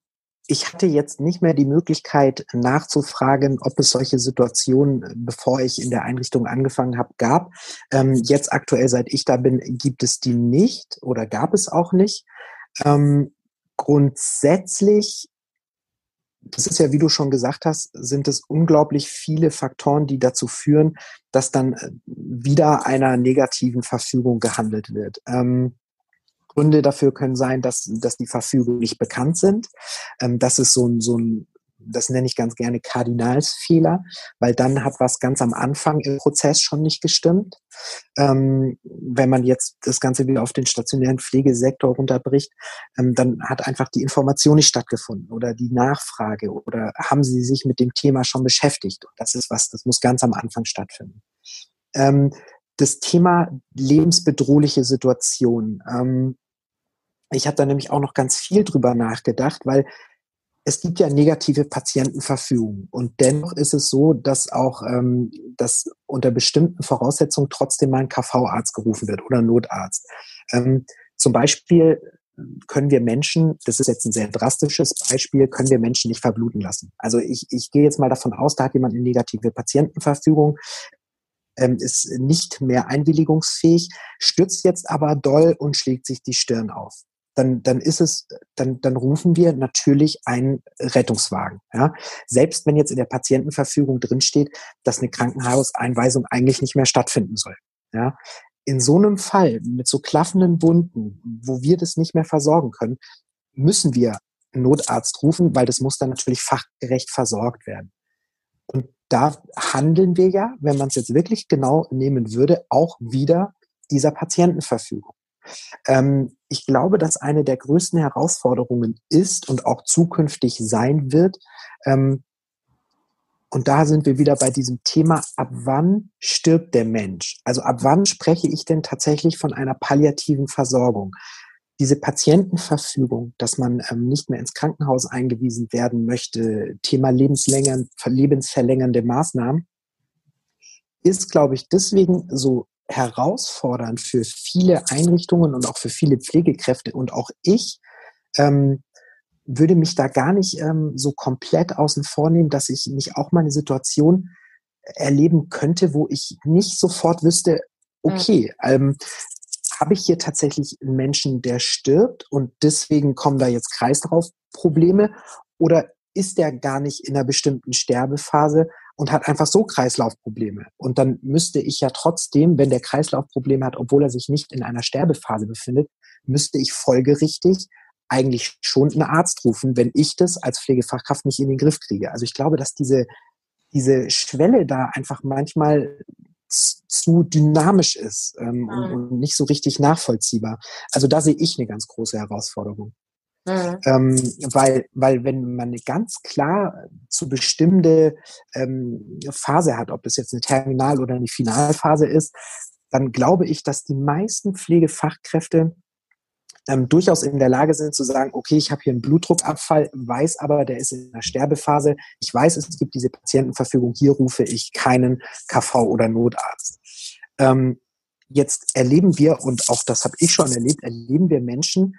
ich hatte jetzt nicht mehr die Möglichkeit nachzufragen, ob es solche Situationen, bevor ich in der Einrichtung angefangen habe, gab. Ähm, jetzt aktuell, seit ich da bin, gibt es die nicht oder gab es auch nicht. Ähm, grundsätzlich, das ist ja, wie du schon gesagt hast, sind es unglaublich viele Faktoren, die dazu führen, dass dann äh, wieder einer negativen Verfügung gehandelt wird. Ähm, Gründe dafür können sein, dass, dass die Verfügungen nicht bekannt sind. Ähm, das ist so ein, so ein, das nenne ich ganz gerne Kardinalsfehler, weil dann hat was ganz am Anfang im Prozess schon nicht gestimmt. Ähm, wenn man jetzt das Ganze wieder auf den stationären Pflegesektor runterbricht, ähm, dann hat einfach die Information nicht stattgefunden oder die Nachfrage oder haben Sie sich mit dem Thema schon beschäftigt? Und das ist was, das muss ganz am Anfang stattfinden. Ähm, das Thema lebensbedrohliche Situation. Ähm, ich habe da nämlich auch noch ganz viel drüber nachgedacht, weil es gibt ja negative Patientenverfügungen und dennoch ist es so, dass auch ähm, dass unter bestimmten Voraussetzungen trotzdem mal ein KV-Arzt gerufen wird oder Notarzt. Ähm, zum Beispiel können wir Menschen, das ist jetzt ein sehr drastisches Beispiel, können wir Menschen nicht verbluten lassen. Also ich, ich gehe jetzt mal davon aus, da hat jemand eine negative Patientenverfügung, ähm, ist nicht mehr einwilligungsfähig, stürzt jetzt aber doll und schlägt sich die Stirn auf. Dann, dann ist es, dann, dann rufen wir natürlich einen Rettungswagen. Ja? Selbst wenn jetzt in der Patientenverfügung drinsteht, dass eine Krankenhauseinweisung eigentlich nicht mehr stattfinden soll. Ja? In so einem Fall mit so klaffenden Wunden, wo wir das nicht mehr versorgen können, müssen wir einen Notarzt rufen, weil das muss dann natürlich fachgerecht versorgt werden. Und da handeln wir ja, wenn man es jetzt wirklich genau nehmen würde, auch wieder dieser Patientenverfügung. Ähm, ich glaube, dass eine der größten Herausforderungen ist und auch zukünftig sein wird, ähm, und da sind wir wieder bei diesem Thema, ab wann stirbt der Mensch? Also ab wann spreche ich denn tatsächlich von einer palliativen Versorgung? Diese Patientenverfügung, dass man ähm, nicht mehr ins Krankenhaus eingewiesen werden möchte, Thema lebensverlängernde Maßnahmen, ist, glaube ich, deswegen so herausfordernd für viele Einrichtungen und auch für viele Pflegekräfte. Und auch ich, ähm, würde mich da gar nicht ähm, so komplett außen vor nehmen, dass ich nicht auch mal eine Situation erleben könnte, wo ich nicht sofort wüsste, okay, ähm, habe ich hier tatsächlich einen Menschen, der stirbt und deswegen kommen da jetzt Kreislaufprobleme oder ist der gar nicht in einer bestimmten Sterbephase und hat einfach so Kreislaufprobleme. Und dann müsste ich ja trotzdem, wenn der Kreislaufprobleme hat, obwohl er sich nicht in einer Sterbephase befindet, müsste ich folgerichtig eigentlich schon einen Arzt rufen, wenn ich das als Pflegefachkraft nicht in den Griff kriege. Also ich glaube, dass diese, diese Schwelle da einfach manchmal zu dynamisch ist ähm, mhm. und, und, nicht so richtig nachvollziehbar. Also da sehe ich eine ganz große Herausforderung. Mhm. Ähm, weil, weil wenn man eine ganz klar zu bestimmte ähm, Phase hat, ob das jetzt eine Terminal- oder eine Finalphase ist, dann glaube ich, dass die meisten Pflegefachkräfte ähm, durchaus in der Lage sind zu sagen, okay, ich habe hier einen Blutdruckabfall, weiß aber, der ist in der Sterbephase. Ich weiß, es gibt diese Patientenverfügung, hier rufe ich keinen KV oder Notarzt. Ähm, jetzt erleben wir, und auch das habe ich schon erlebt, erleben wir Menschen,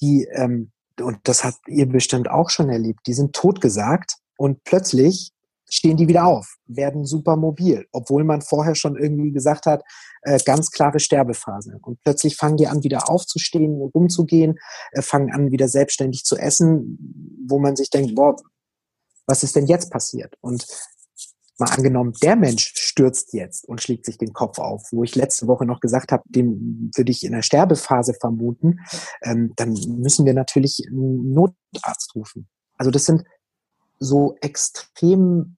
die, ähm, und das habt ihr bestimmt auch schon erlebt, die sind totgesagt und plötzlich stehen die wieder auf, werden super mobil, obwohl man vorher schon irgendwie gesagt hat, äh, ganz klare Sterbephase. Und plötzlich fangen die an, wieder aufzustehen, rumzugehen, äh, fangen an, wieder selbstständig zu essen, wo man sich denkt, boah, was ist denn jetzt passiert? Und mal angenommen, der Mensch stürzt jetzt und schlägt sich den Kopf auf, wo ich letzte Woche noch gesagt habe, den würde ich in der Sterbephase vermuten, ähm, dann müssen wir natürlich einen Notarzt rufen. Also das sind so extrem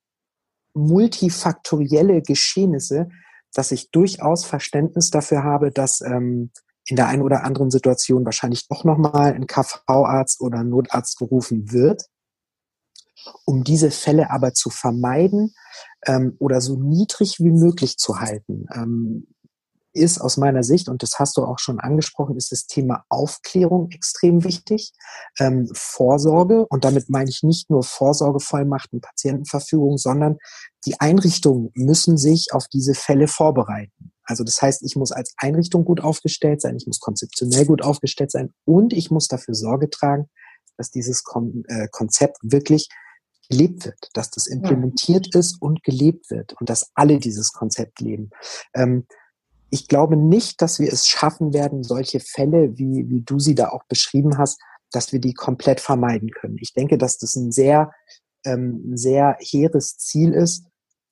multifaktorielle Geschehnisse, dass ich durchaus Verständnis dafür habe, dass ähm, in der einen oder anderen Situation wahrscheinlich doch nochmal ein KV-Arzt oder ein Notarzt gerufen wird. Um diese Fälle aber zu vermeiden ähm, oder so niedrig wie möglich zu halten, ähm, ist aus meiner Sicht, und das hast du auch schon angesprochen, ist das Thema Aufklärung extrem wichtig. Ähm, Vorsorge, und damit meine ich nicht nur Vorsorgevollmachten, Patientenverfügung, sondern die Einrichtungen müssen sich auf diese Fälle vorbereiten. Also das heißt, ich muss als Einrichtung gut aufgestellt sein, ich muss konzeptionell gut aufgestellt sein und ich muss dafür Sorge tragen, dass dieses Kon äh, Konzept wirklich gelebt wird, dass das implementiert ja. ist und gelebt wird und dass alle dieses Konzept leben. Ähm, ich glaube nicht, dass wir es schaffen werden, solche Fälle, wie, wie du sie da auch beschrieben hast, dass wir die komplett vermeiden können. Ich denke, dass das ein sehr, ähm, sehr hehres Ziel ist.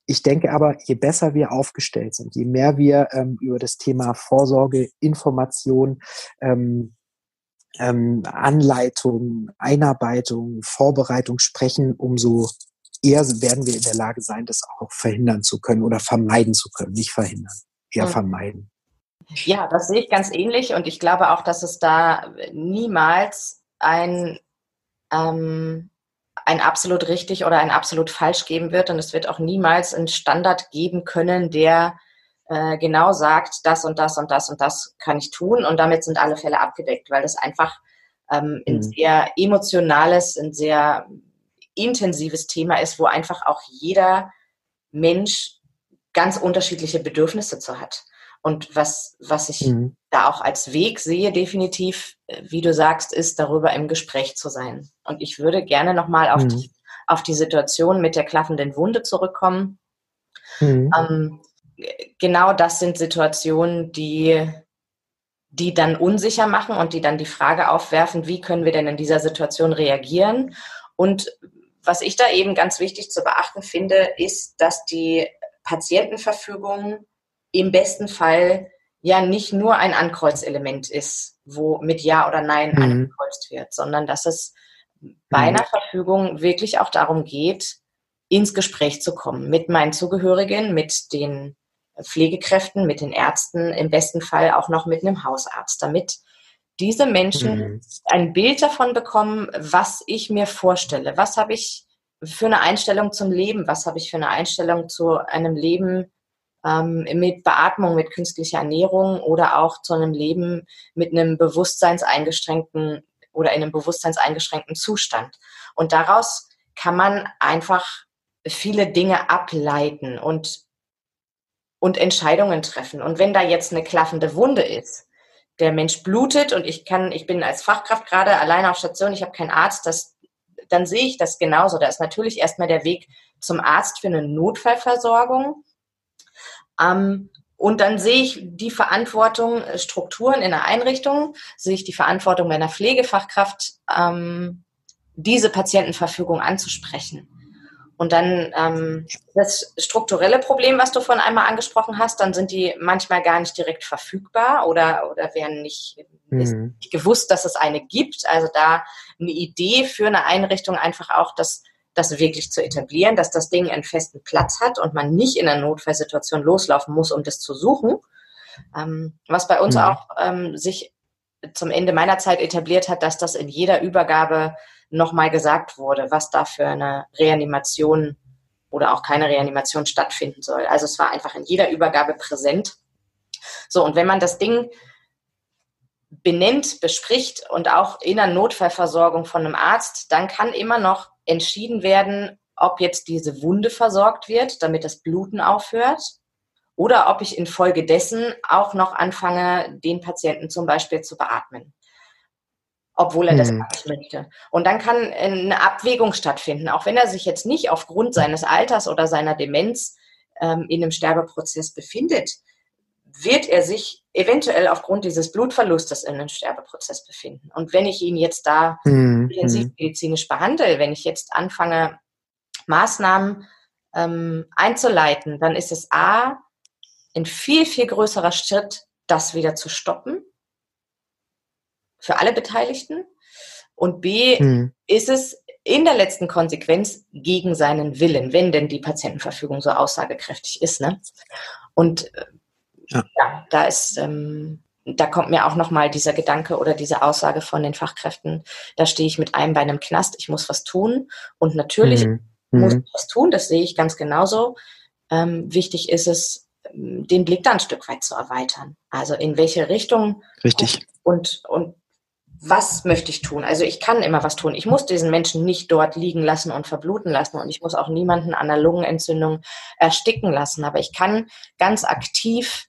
Ich denke aber, je besser wir aufgestellt sind, je mehr wir ähm, über das Thema Vorsorge, Information, ähm, ähm, Anleitung, Einarbeitung, Vorbereitung sprechen, umso eher werden wir in der Lage sein, das auch verhindern zu können oder vermeiden zu können, nicht verhindern eher vermeiden. Ja, das sehe ich ganz ähnlich und ich glaube auch, dass es da niemals ein, ähm, ein absolut richtig oder ein absolut falsch geben wird und es wird auch niemals einen Standard geben können, der äh, genau sagt, das und das und das und das kann ich tun und damit sind alle Fälle abgedeckt, weil das einfach ähm, ein mhm. sehr emotionales, ein sehr intensives Thema ist, wo einfach auch jeder Mensch ganz unterschiedliche Bedürfnisse zu hat. Und was, was ich mhm. da auch als Weg sehe, definitiv, äh, wie du sagst, ist darüber im Gespräch zu sein. Und ich würde gerne nochmal auf, mhm. die, auf die Situation mit der klaffenden Wunde zurückkommen. Mhm. Ähm, genau das sind Situationen, die, die dann unsicher machen und die dann die Frage aufwerfen, wie können wir denn in dieser Situation reagieren? Und was ich da eben ganz wichtig zu beachten finde, ist, dass die Patientenverfügung im besten Fall ja nicht nur ein Ankreuzelement ist, wo mit Ja oder Nein mhm. angekreuzt wird, sondern dass es bei mhm. einer Verfügung wirklich auch darum geht, ins Gespräch zu kommen mit meinen Zugehörigen, mit den Pflegekräften, mit den Ärzten, im besten Fall auch noch mit einem Hausarzt, damit diese Menschen mhm. ein Bild davon bekommen, was ich mir vorstelle. Was habe ich für eine Einstellung zum Leben? Was habe ich für eine Einstellung zu einem Leben ähm, mit Beatmung, mit künstlicher Ernährung oder auch zu einem Leben mit einem bewusstseinseingeschränkten oder in einem bewusstseinseingeschränkten Zustand? Und daraus kann man einfach viele Dinge ableiten und, und Entscheidungen treffen. Und wenn da jetzt eine klaffende Wunde ist, der Mensch blutet und ich kann, ich bin als Fachkraft gerade alleine auf Station, ich habe keinen Arzt, das, dann sehe ich das genauso. Da ist natürlich erstmal der Weg zum Arzt für eine Notfallversorgung. Ähm, und dann sehe ich die Verantwortung, äh, Strukturen in der Einrichtung, sehe ich die Verantwortung meiner Pflegefachkraft, ähm, diese Patientenverfügung anzusprechen. Und dann ähm, das strukturelle Problem, was du von einmal angesprochen hast, dann sind die manchmal gar nicht direkt verfügbar oder, oder werden nicht, mhm. nicht gewusst, dass es eine gibt. Also da eine Idee für eine Einrichtung einfach auch, dass das wirklich zu etablieren, dass das Ding einen festen Platz hat und man nicht in einer Notfallsituation loslaufen muss, um das zu suchen. Ähm, was bei uns mhm. auch ähm, sich zum Ende meiner Zeit etabliert hat, dass das in jeder Übergabe nochmal gesagt wurde, was da für eine Reanimation oder auch keine Reanimation stattfinden soll. Also es war einfach in jeder Übergabe präsent. So, und wenn man das Ding benennt, bespricht und auch in der Notfallversorgung von einem Arzt, dann kann immer noch entschieden werden, ob jetzt diese Wunde versorgt wird, damit das Bluten aufhört, oder ob ich infolgedessen auch noch anfange, den Patienten zum Beispiel zu beatmen obwohl er das hm. nicht möchte. Und dann kann eine Abwägung stattfinden, auch wenn er sich jetzt nicht aufgrund seines Alters oder seiner Demenz ähm, in einem Sterbeprozess befindet, wird er sich eventuell aufgrund dieses Blutverlustes in einem Sterbeprozess befinden. Und wenn ich ihn jetzt da hm. medizinisch behandle, wenn ich jetzt anfange, Maßnahmen ähm, einzuleiten, dann ist es A, ein viel, viel größerer Schritt, das wieder zu stoppen für alle Beteiligten. Und B, hm. ist es in der letzten Konsequenz gegen seinen Willen, wenn denn die Patientenverfügung so aussagekräftig ist. Ne? Und äh, ja. ja, da ist, ähm, da kommt mir auch nochmal dieser Gedanke oder diese Aussage von den Fachkräften, da stehe ich mit einem bei einem Knast, ich muss was tun. Und natürlich mhm. muss ich was tun, das sehe ich ganz genauso. Ähm, wichtig ist es, den Blick da ein Stück weit zu erweitern. Also in welche Richtung Richtig. und, und was möchte ich tun? Also ich kann immer was tun. Ich muss diesen Menschen nicht dort liegen lassen und verbluten lassen und ich muss auch niemanden an der Lungenentzündung ersticken lassen. Aber ich kann ganz aktiv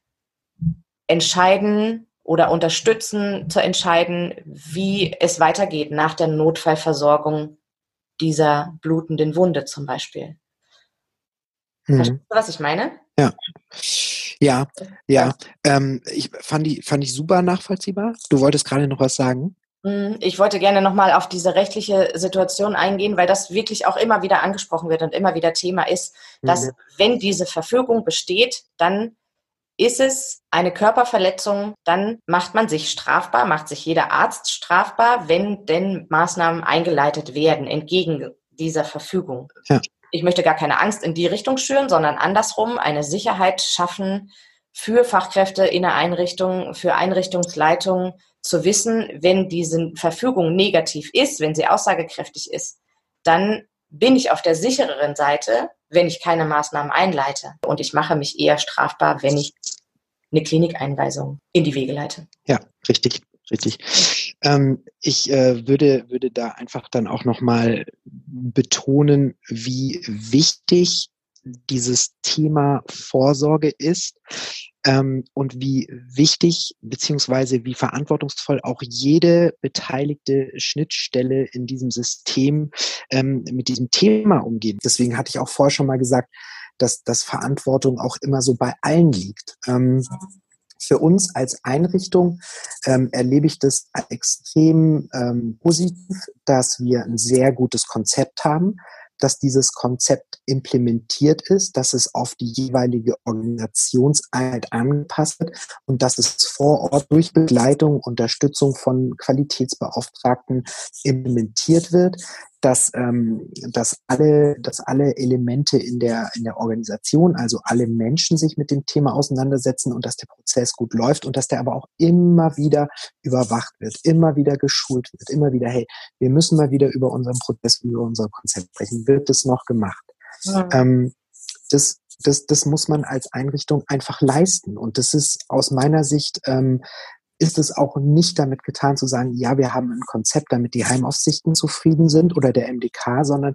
entscheiden oder unterstützen zu entscheiden, wie es weitergeht nach der Notfallversorgung dieser blutenden Wunde zum Beispiel. Mhm. Verstehst du, was ich meine? Ja. Ja, ja. Ähm, ich fand die, fand ich super nachvollziehbar. Du wolltest gerade noch was sagen? Mhm. Ich wollte gerne nochmal auf diese rechtliche Situation eingehen, weil das wirklich auch immer wieder angesprochen wird und immer wieder Thema ist, dass mhm. wenn diese Verfügung besteht, dann ist es eine Körperverletzung, dann macht man sich strafbar, macht sich jeder Arzt strafbar, wenn denn Maßnahmen eingeleitet werden entgegen dieser Verfügung. Ja. Ich möchte gar keine Angst in die Richtung schüren, sondern andersrum eine Sicherheit schaffen für Fachkräfte in der Einrichtung, für Einrichtungsleitungen, zu wissen, wenn diese Verfügung negativ ist, wenn sie aussagekräftig ist, dann bin ich auf der sichereren Seite, wenn ich keine Maßnahmen einleite. Und ich mache mich eher strafbar, wenn ich eine Klinikeinweisung in die Wege leite. Ja, richtig, richtig. Ähm, ich äh, würde, würde da einfach dann auch nochmal betonen, wie wichtig dieses Thema Vorsorge ist ähm, und wie wichtig beziehungsweise wie verantwortungsvoll auch jede beteiligte Schnittstelle in diesem System ähm, mit diesem Thema umgeht. Deswegen hatte ich auch vorher schon mal gesagt, dass, dass Verantwortung auch immer so bei allen liegt. Ähm, für uns als Einrichtung ähm, erlebe ich das extrem ähm, positiv, dass wir ein sehr gutes Konzept haben, dass dieses Konzept implementiert ist, dass es auf die jeweilige Organisationseinheit angepasst wird und dass es vor Ort durch Begleitung, Unterstützung von Qualitätsbeauftragten implementiert wird, dass, ähm, dass, alle, dass alle Elemente in der, in der Organisation, also alle Menschen sich mit dem Thema auseinandersetzen und dass der Prozess gut läuft und dass der aber auch immer wieder überwacht wird, immer wieder geschult wird, immer wieder, hey, wir müssen mal wieder über unseren Prozess, über unser Konzept sprechen. Wird das noch gemacht? Ja. Ähm, das, das, das muss man als Einrichtung einfach leisten. Und das ist aus meiner Sicht ähm, ist es auch nicht damit getan zu sagen, ja, wir haben ein Konzept, damit die Heimaufsichten zufrieden sind oder der MDK, sondern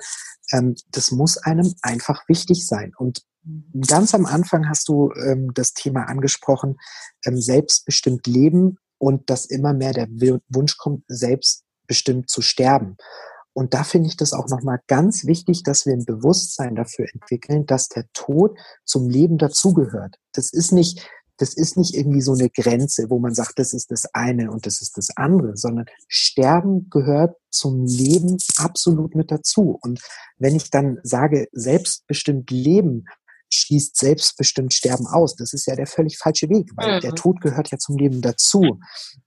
ähm, das muss einem einfach wichtig sein. Und ganz am Anfang hast du ähm, das Thema angesprochen, ähm, selbstbestimmt leben und dass immer mehr der Wunsch kommt, selbstbestimmt zu sterben. Und da finde ich das auch nochmal ganz wichtig, dass wir ein Bewusstsein dafür entwickeln, dass der Tod zum Leben dazugehört. Das ist nicht, das ist nicht irgendwie so eine Grenze, wo man sagt, das ist das eine und das ist das andere, sondern Sterben gehört zum Leben absolut mit dazu. Und wenn ich dann sage, selbstbestimmt leben, schließt selbstbestimmt Sterben aus. Das ist ja der völlig falsche Weg, weil mhm. der Tod gehört ja zum Leben dazu.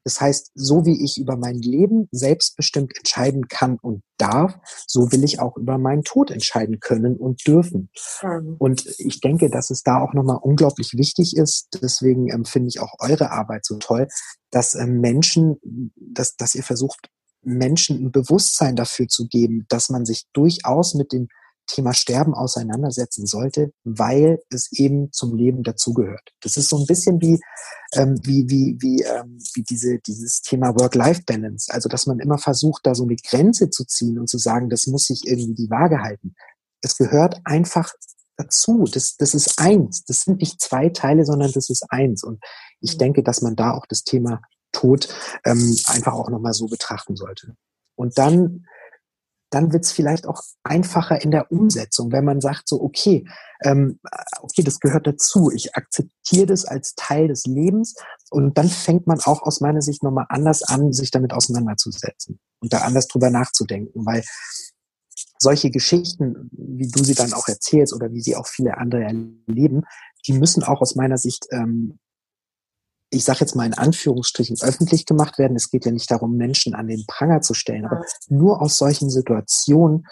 Das heißt, so wie ich über mein Leben selbstbestimmt entscheiden kann und darf, so will ich auch über meinen Tod entscheiden können und dürfen. Mhm. Und ich denke, dass es da auch nochmal unglaublich wichtig ist. Deswegen ähm, finde ich auch eure Arbeit so toll, dass ähm, Menschen, dass, dass ihr versucht, Menschen ein Bewusstsein dafür zu geben, dass man sich durchaus mit dem Thema Sterben auseinandersetzen sollte, weil es eben zum Leben dazugehört. Das ist so ein bisschen wie, ähm, wie, wie, wie, ähm, wie diese, dieses Thema Work-Life-Balance. Also, dass man immer versucht, da so eine Grenze zu ziehen und zu sagen, das muss sich irgendwie die Waage halten. Es gehört einfach dazu. Das, das ist eins. Das sind nicht zwei Teile, sondern das ist eins. Und ich mhm. denke, dass man da auch das Thema Tod ähm, einfach auch nochmal so betrachten sollte. Und dann dann wird es vielleicht auch einfacher in der Umsetzung, wenn man sagt so, okay, ähm, okay, das gehört dazu. Ich akzeptiere das als Teil des Lebens und dann fängt man auch aus meiner Sicht nochmal anders an, sich damit auseinanderzusetzen und da anders drüber nachzudenken, weil solche Geschichten, wie du sie dann auch erzählst oder wie sie auch viele andere erleben, die müssen auch aus meiner Sicht ähm, ich sage jetzt mal in Anführungsstrichen, öffentlich gemacht werden. Es geht ja nicht darum, Menschen an den Pranger zu stellen, aber nur aus solchen Situationen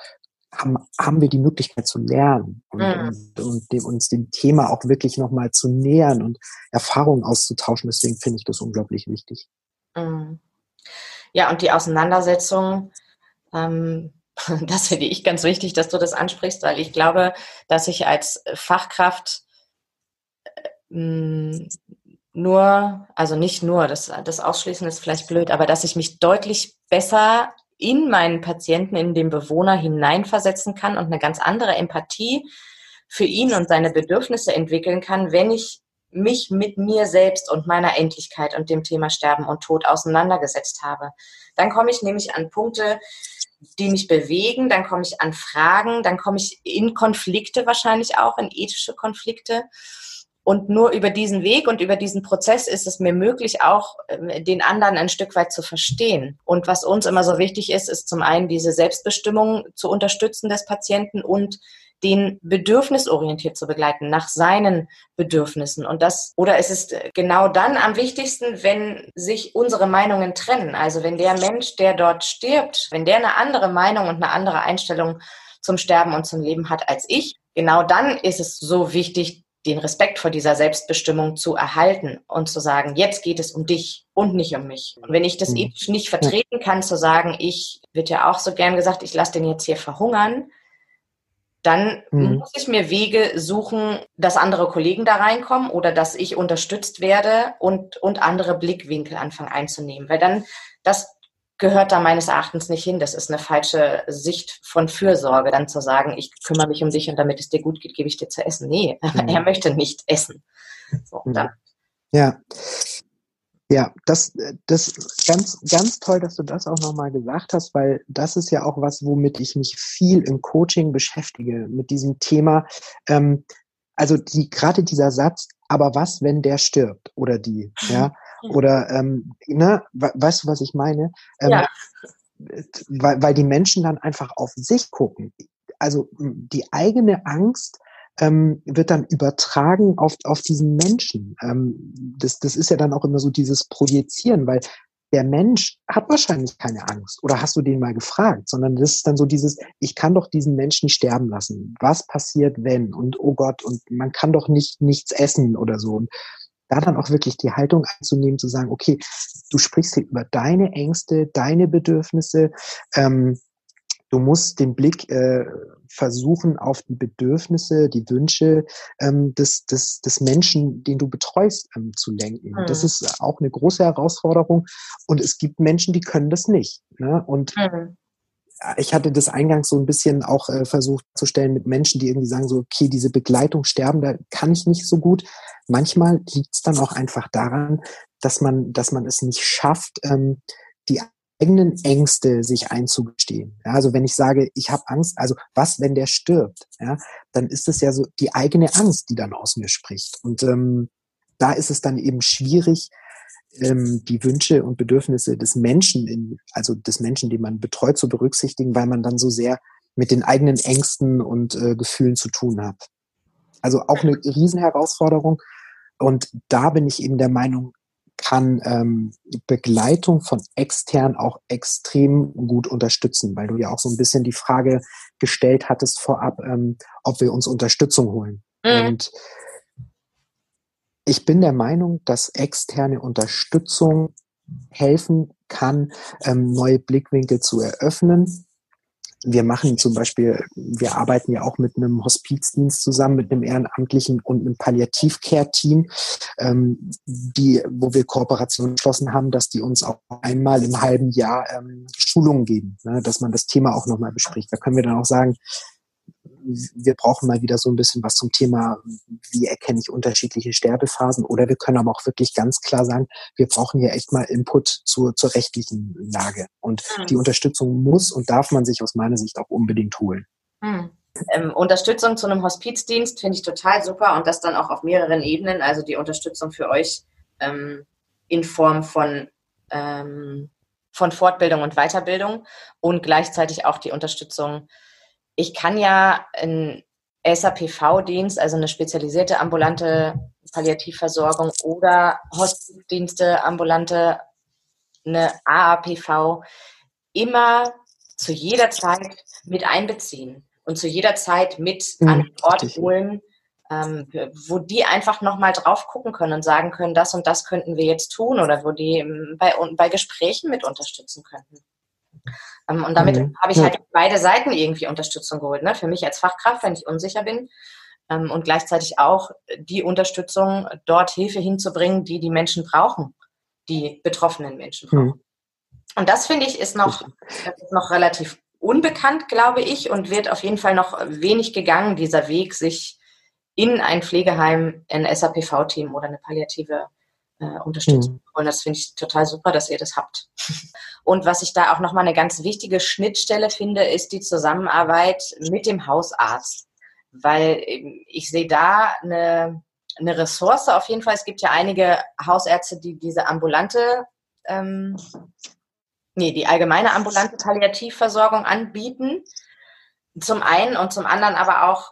haben, haben wir die Möglichkeit zu lernen und, mhm. und, und dem, uns dem Thema auch wirklich nochmal zu nähern und Erfahrungen auszutauschen. Deswegen finde ich das unglaublich wichtig. Mhm. Ja, und die Auseinandersetzung, ähm, [LAUGHS] das finde ich ganz wichtig, dass du das ansprichst, weil ich glaube, dass ich als Fachkraft äh, nur, also nicht nur, das, das Ausschließen ist vielleicht blöd, aber dass ich mich deutlich besser in meinen Patienten, in den Bewohner hineinversetzen kann und eine ganz andere Empathie für ihn und seine Bedürfnisse entwickeln kann, wenn ich mich mit mir selbst und meiner Endlichkeit und dem Thema Sterben und Tod auseinandergesetzt habe. Dann komme ich nämlich an Punkte, die mich bewegen, dann komme ich an Fragen, dann komme ich in Konflikte wahrscheinlich auch, in ethische Konflikte. Und nur über diesen Weg und über diesen Prozess ist es mir möglich, auch ähm, den anderen ein Stück weit zu verstehen. Und was uns immer so wichtig ist, ist zum einen diese Selbstbestimmung zu unterstützen des Patienten und den bedürfnisorientiert zu begleiten, nach seinen Bedürfnissen. Und das, oder es ist genau dann am wichtigsten, wenn sich unsere Meinungen trennen. Also wenn der Mensch, der dort stirbt, wenn der eine andere Meinung und eine andere Einstellung zum Sterben und zum Leben hat als ich, genau dann ist es so wichtig, den Respekt vor dieser Selbstbestimmung zu erhalten und zu sagen, jetzt geht es um dich und nicht um mich. Und wenn ich das mhm. ethisch nicht vertreten kann, zu sagen, ich, wird ja auch so gern gesagt, ich lasse den jetzt hier verhungern, dann mhm. muss ich mir Wege suchen, dass andere Kollegen da reinkommen oder dass ich unterstützt werde und, und andere Blickwinkel anfangen einzunehmen. Weil dann, das gehört da meines Erachtens nicht hin. Das ist eine falsche Sicht von Fürsorge, dann zu sagen, ich kümmere mich um dich und damit es dir gut geht, gebe ich dir zu essen. Nee, [LAUGHS] mhm. er möchte nicht essen. So, mhm. Ja. Ja, das, das ganz, ganz toll, dass du das auch nochmal gesagt hast, weil das ist ja auch was, womit ich mich viel im Coaching beschäftige, mit diesem Thema. Ähm, also die, gerade dieser Satz, aber was, wenn der stirbt oder die, [LAUGHS] ja, oder ähm, ne, weißt du, was ich meine? Ähm, ja. Weil, weil die Menschen dann einfach auf sich gucken. Also die eigene Angst ähm, wird dann übertragen auf, auf diesen Menschen. Ähm, das, das ist ja dann auch immer so dieses Projizieren, weil der Mensch hat wahrscheinlich keine Angst. Oder hast du den mal gefragt? Sondern das ist dann so dieses, ich kann doch diesen Menschen sterben lassen. Was passiert, wenn? Und oh Gott, und man kann doch nicht nichts essen oder so. Und da dann auch wirklich die Haltung einzunehmen, zu sagen, okay, du sprichst hier über deine Ängste, deine Bedürfnisse. Ähm, du musst den Blick äh, versuchen auf die Bedürfnisse, die Wünsche ähm, des, des, des Menschen, den du betreust, ähm, zu lenken. Mhm. Das ist auch eine große Herausforderung. Und es gibt Menschen, die können das nicht. Ne? Und mhm ich hatte das eingangs so ein bisschen auch äh, versucht zu stellen mit Menschen, die irgendwie sagen so, okay, diese Begleitung sterben, da kann ich nicht so gut. Manchmal liegt es dann auch einfach daran, dass man, dass man es nicht schafft, ähm, die eigenen Ängste sich einzugestehen. Ja, also wenn ich sage, ich habe Angst, also was, wenn der stirbt, ja, dann ist es ja so die eigene Angst, die dann aus mir spricht. Und ähm, da ist es dann eben schwierig, ähm, die Wünsche und Bedürfnisse des Menschen, in, also des Menschen, den man betreut, zu berücksichtigen, weil man dann so sehr mit den eigenen Ängsten und äh, Gefühlen zu tun hat. Also auch eine Riesenherausforderung. Und da bin ich eben der Meinung, kann ähm, Begleitung von extern auch extrem gut unterstützen, weil du ja auch so ein bisschen die Frage gestellt hattest vorab, ähm, ob wir uns Unterstützung holen. Mhm. Und ich bin der Meinung, dass externe Unterstützung helfen kann, ähm, neue Blickwinkel zu eröffnen. Wir machen zum Beispiel, wir arbeiten ja auch mit einem Hospizdienst zusammen, mit einem ehrenamtlichen und einem Palliativcare-Team, ähm, die, wo wir Kooperationen geschlossen haben, dass die uns auch einmal im halben Jahr ähm, Schulungen geben, ne, dass man das Thema auch nochmal bespricht. Da können wir dann auch sagen, wir brauchen mal wieder so ein bisschen was zum Thema, wie erkenne ich unterschiedliche Sterbephasen oder wir können aber auch wirklich ganz klar sagen, wir brauchen hier echt mal Input zur, zur rechtlichen Lage. Und mhm. die Unterstützung muss und darf man sich aus meiner Sicht auch unbedingt holen. Mhm. Ähm, Unterstützung zu einem Hospizdienst finde ich total super und das dann auch auf mehreren Ebenen. Also die Unterstützung für euch ähm, in Form von, ähm, von Fortbildung und Weiterbildung und gleichzeitig auch die Unterstützung ich kann ja einen SAPV-Dienst, also eine spezialisierte ambulante Palliativversorgung oder Hospizdienste, ambulante, eine AAPV, immer zu jeder Zeit mit einbeziehen und zu jeder Zeit mit mhm, an den Ort holen, ähm, wo die einfach nochmal drauf gucken können und sagen können, das und das könnten wir jetzt tun oder wo die bei, bei Gesprächen mit unterstützen könnten. Ähm, und damit mhm. habe ich halt beide Seiten irgendwie Unterstützung geholt. Ne? Für mich als Fachkraft, wenn ich unsicher bin. Ähm, und gleichzeitig auch die Unterstützung, dort Hilfe hinzubringen, die die Menschen brauchen, die betroffenen Menschen brauchen. Mhm. Und das finde ich ist noch, ist noch relativ unbekannt, glaube ich, und wird auf jeden Fall noch wenig gegangen, dieser Weg, sich in ein Pflegeheim, ein SAPV-Team oder eine palliative äh, unterstützen. Mhm. Und das finde ich total super, dass ihr das habt. [LAUGHS] Und was ich da auch nochmal eine ganz wichtige Schnittstelle finde, ist die Zusammenarbeit mit dem Hausarzt. Weil ähm, ich sehe da eine, eine Ressource auf jeden Fall. Es gibt ja einige Hausärzte, die diese ambulante, ähm, nee, die allgemeine ambulante Palliativversorgung anbieten. Zum einen und zum anderen aber auch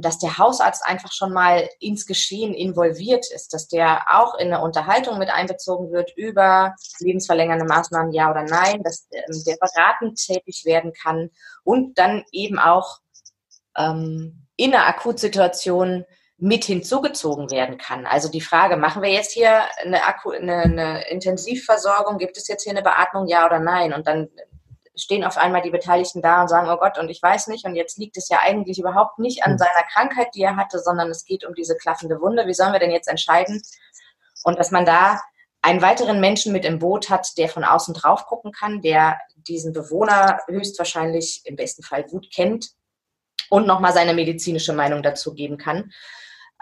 dass der Hausarzt einfach schon mal ins Geschehen involviert ist, dass der auch in eine Unterhaltung mit einbezogen wird über lebensverlängernde Maßnahmen, ja oder nein, dass ähm, der beratend tätig werden kann und dann eben auch ähm, in einer Akutsituation mit hinzugezogen werden kann. Also die Frage, machen wir jetzt hier eine, Akku, eine, eine Intensivversorgung, gibt es jetzt hier eine Beatmung, ja oder nein? Und dann stehen auf einmal die Beteiligten da und sagen, oh Gott, und ich weiß nicht, und jetzt liegt es ja eigentlich überhaupt nicht an hm. seiner Krankheit, die er hatte, sondern es geht um diese klaffende Wunde. Wie sollen wir denn jetzt entscheiden? Und dass man da einen weiteren Menschen mit im Boot hat, der von außen drauf gucken kann, der diesen Bewohner höchstwahrscheinlich im besten Fall gut kennt und nochmal seine medizinische Meinung dazu geben kann.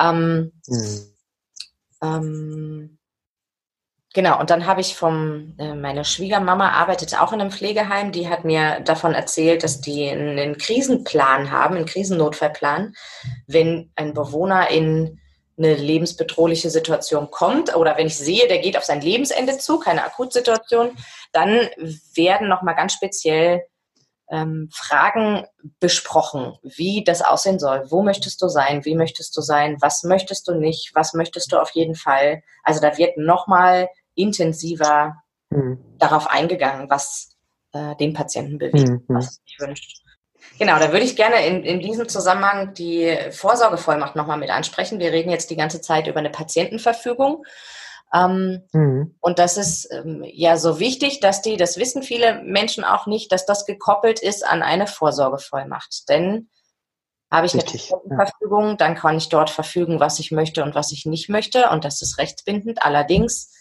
Ähm, mhm. ähm, genau, und dann habe ich vom, äh, meine Schwiegermama arbeitet auch in einem Pflegeheim, die hat mir davon erzählt, dass die einen, Krisenplan haben, einen Krisennotfallplan, wenn ein Bewohner in eine lebensbedrohliche Situation kommt oder wenn ich sehe, der geht auf sein Lebensende zu, keine Akutsituation, dann werden nochmal ganz speziell ähm, Fragen besprochen, wie das aussehen soll. Wo möchtest du sein? Wie möchtest du sein? Was möchtest du nicht? Was möchtest du auf jeden Fall? Also da wird nochmal intensiver mhm. darauf eingegangen, was äh, den Patienten bewegt, mhm. was sich wünscht. Genau, da würde ich gerne in, in diesem Zusammenhang die Vorsorgevollmacht nochmal mit ansprechen. Wir reden jetzt die ganze Zeit über eine Patientenverfügung. Ähm, mhm. Und das ist ähm, ja so wichtig, dass die, das wissen viele Menschen auch nicht, dass das gekoppelt ist an eine Vorsorgevollmacht. Denn habe ich Richtig, eine Patientenverfügung, ja. dann kann ich dort verfügen, was ich möchte und was ich nicht möchte. Und das ist rechtsbindend. Allerdings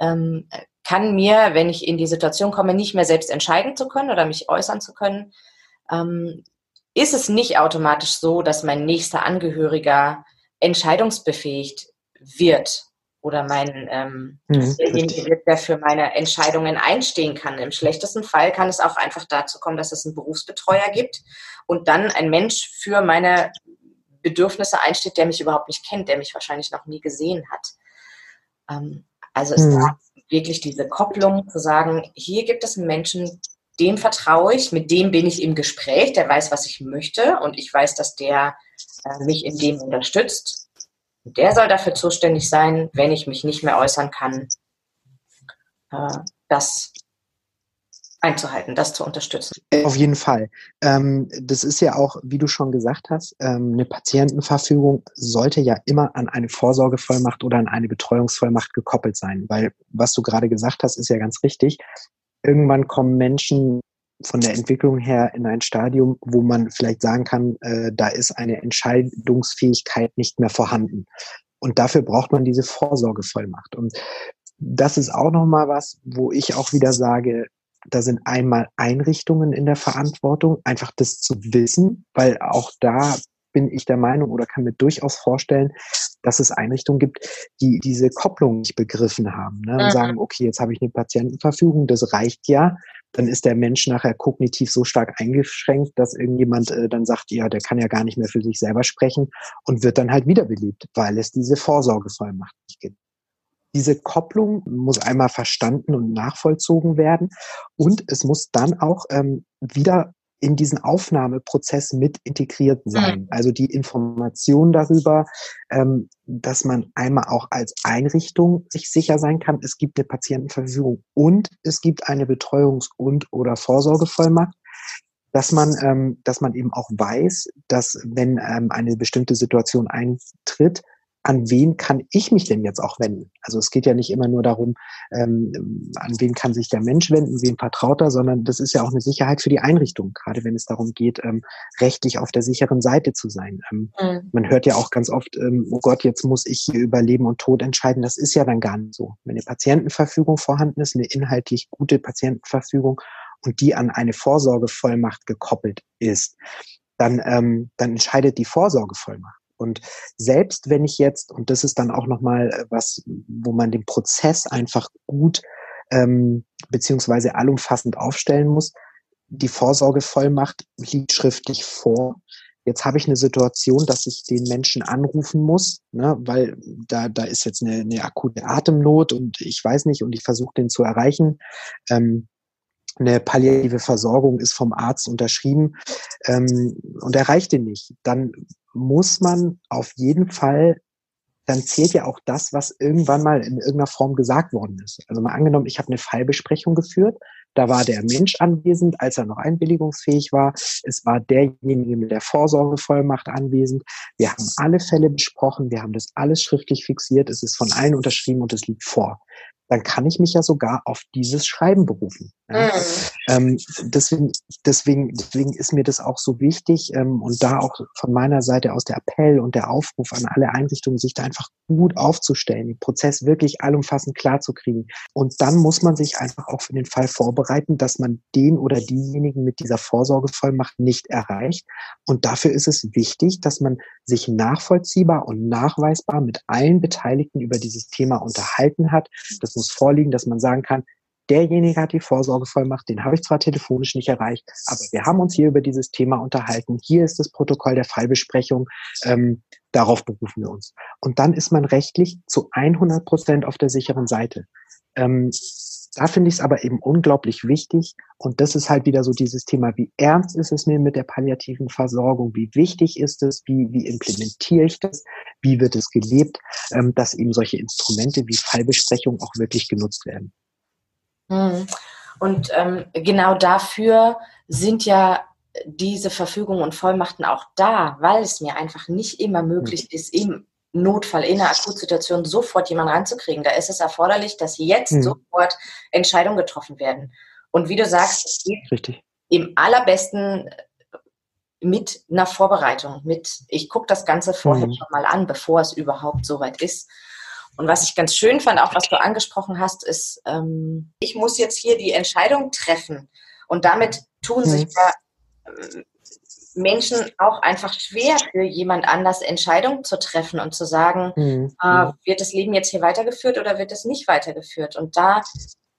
ähm, kann mir, wenn ich in die Situation komme, nicht mehr selbst entscheiden zu können oder mich äußern zu können, ähm, ist es nicht automatisch so, dass mein nächster Angehöriger entscheidungsbefähigt wird oder mein ähm, hm, derjenige wird, der für meine Entscheidungen einstehen kann. Im schlechtesten Fall kann es auch einfach dazu kommen, dass es einen Berufsbetreuer gibt und dann ein Mensch für meine Bedürfnisse einsteht, der mich überhaupt nicht kennt, der mich wahrscheinlich noch nie gesehen hat. Ähm, also ist hm. da wirklich diese Kopplung zu sagen, hier gibt es einen Menschen, dem vertraue ich, mit dem bin ich im Gespräch, der weiß, was ich möchte und ich weiß, dass der äh, mich in dem unterstützt. Und der soll dafür zuständig sein, wenn ich mich nicht mehr äußern kann, äh, das einzuhalten, das zu unterstützen. Auf jeden Fall. Ähm, das ist ja auch, wie du schon gesagt hast, ähm, eine Patientenverfügung sollte ja immer an eine Vorsorgevollmacht oder an eine Betreuungsvollmacht gekoppelt sein, weil was du gerade gesagt hast, ist ja ganz richtig irgendwann kommen Menschen von der Entwicklung her in ein Stadium, wo man vielleicht sagen kann, äh, da ist eine Entscheidungsfähigkeit nicht mehr vorhanden. Und dafür braucht man diese Vorsorgevollmacht. Und das ist auch nochmal was, wo ich auch wieder sage, da sind einmal Einrichtungen in der Verantwortung, einfach das zu wissen, weil auch da bin ich der Meinung oder kann mir durchaus vorstellen, dass es Einrichtungen gibt, die diese Kopplung nicht begriffen haben ne? und mhm. sagen, okay, jetzt habe ich eine Patientenverfügung, das reicht ja. Dann ist der Mensch nachher kognitiv so stark eingeschränkt, dass irgendjemand äh, dann sagt, ja, der kann ja gar nicht mehr für sich selber sprechen und wird dann halt wiederbelebt, weil es diese Vorsorgevollmacht nicht gibt. Diese Kopplung muss einmal verstanden und nachvollzogen werden und es muss dann auch ähm, wieder in diesen Aufnahmeprozess mit integriert mhm. sein. Also die Information darüber, ähm, dass man einmal auch als Einrichtung sich sicher sein kann, es gibt eine Patientenverfügung und es gibt eine Betreuungs- und oder Vorsorgevollmacht, dass man, ähm, dass man eben auch weiß, dass wenn ähm, eine bestimmte Situation eintritt, an wen kann ich mich denn jetzt auch wenden? Also es geht ja nicht immer nur darum, ähm, an wen kann sich der Mensch wenden, wen vertraut er, sondern das ist ja auch eine Sicherheit für die Einrichtung, gerade wenn es darum geht, ähm, rechtlich auf der sicheren Seite zu sein. Ähm, mhm. Man hört ja auch ganz oft, ähm, oh Gott, jetzt muss ich hier über Leben und Tod entscheiden. Das ist ja dann gar nicht so. Wenn eine Patientenverfügung vorhanden ist, eine inhaltlich gute Patientenverfügung und die an eine Vorsorgevollmacht gekoppelt ist, dann, ähm, dann entscheidet die Vorsorgevollmacht. Und selbst wenn ich jetzt, und das ist dann auch nochmal äh, was, wo man den Prozess einfach gut ähm, beziehungsweise allumfassend aufstellen muss, die Vorsorgevollmacht liegt schriftlich vor. Jetzt habe ich eine Situation, dass ich den Menschen anrufen muss, ne, weil da, da ist jetzt eine, eine akute Atemnot und ich weiß nicht und ich versuche den zu erreichen. Ähm, eine palliative Versorgung ist vom Arzt unterschrieben ähm, und erreicht den nicht. Dann muss man auf jeden Fall, dann zählt ja auch das, was irgendwann mal in irgendeiner Form gesagt worden ist. Also mal angenommen, ich habe eine Fallbesprechung geführt, da war der Mensch anwesend, als er noch einwilligungsfähig war. Es war derjenige mit der Vorsorgevollmacht anwesend. Wir haben alle Fälle besprochen, wir haben das alles schriftlich fixiert, es ist von allen unterschrieben und es liegt vor dann kann ich mich ja sogar auf dieses Schreiben berufen. Ja. Mhm. Ähm, deswegen, deswegen, deswegen ist mir das auch so wichtig ähm, und da auch von meiner Seite aus der Appell und der Aufruf an alle Einrichtungen, sich da einfach gut aufzustellen, den Prozess wirklich allumfassend klar zu kriegen. Und dann muss man sich einfach auch für den Fall vorbereiten, dass man den oder diejenigen mit dieser Vorsorgevollmacht nicht erreicht. Und dafür ist es wichtig, dass man sich nachvollziehbar und nachweisbar mit allen Beteiligten über dieses Thema unterhalten hat. Das muss vorliegen, dass man sagen kann, derjenige hat die Vorsorgevollmacht, den habe ich zwar telefonisch nicht erreicht, aber wir haben uns hier über dieses Thema unterhalten. Hier ist das Protokoll der Fallbesprechung. Ähm, darauf berufen wir uns. Und dann ist man rechtlich zu 100 Prozent auf der sicheren Seite. Ähm, da finde ich es aber eben unglaublich wichtig. Und das ist halt wieder so dieses Thema, wie ernst ist es mir mit der palliativen Versorgung? Wie wichtig ist es? Wie, wie implementiere ich das? Wie wird es gelebt? Ähm, dass eben solche Instrumente wie Fallbesprechung auch wirklich genutzt werden. Hm. Und ähm, genau dafür sind ja diese Verfügungen und Vollmachten auch da, weil es mir einfach nicht immer möglich hm. ist, im Notfall, in einer Akutsituation sofort jemanden ranzukriegen. Da ist es erforderlich, dass jetzt mhm. sofort Entscheidungen getroffen werden. Und wie du sagst, Richtig. im allerbesten mit einer Vorbereitung, mit ich gucke das Ganze vorher mhm. schon mal an, bevor es überhaupt soweit ist. Und was ich ganz schön fand, auch was du angesprochen hast, ist, ähm, ich muss jetzt hier die Entscheidung treffen. Und damit tun sich ja ähm, Menschen auch einfach schwer, für jemand anders Entscheidungen zu treffen und zu sagen, mhm. äh, wird das Leben jetzt hier weitergeführt oder wird es nicht weitergeführt? Und da,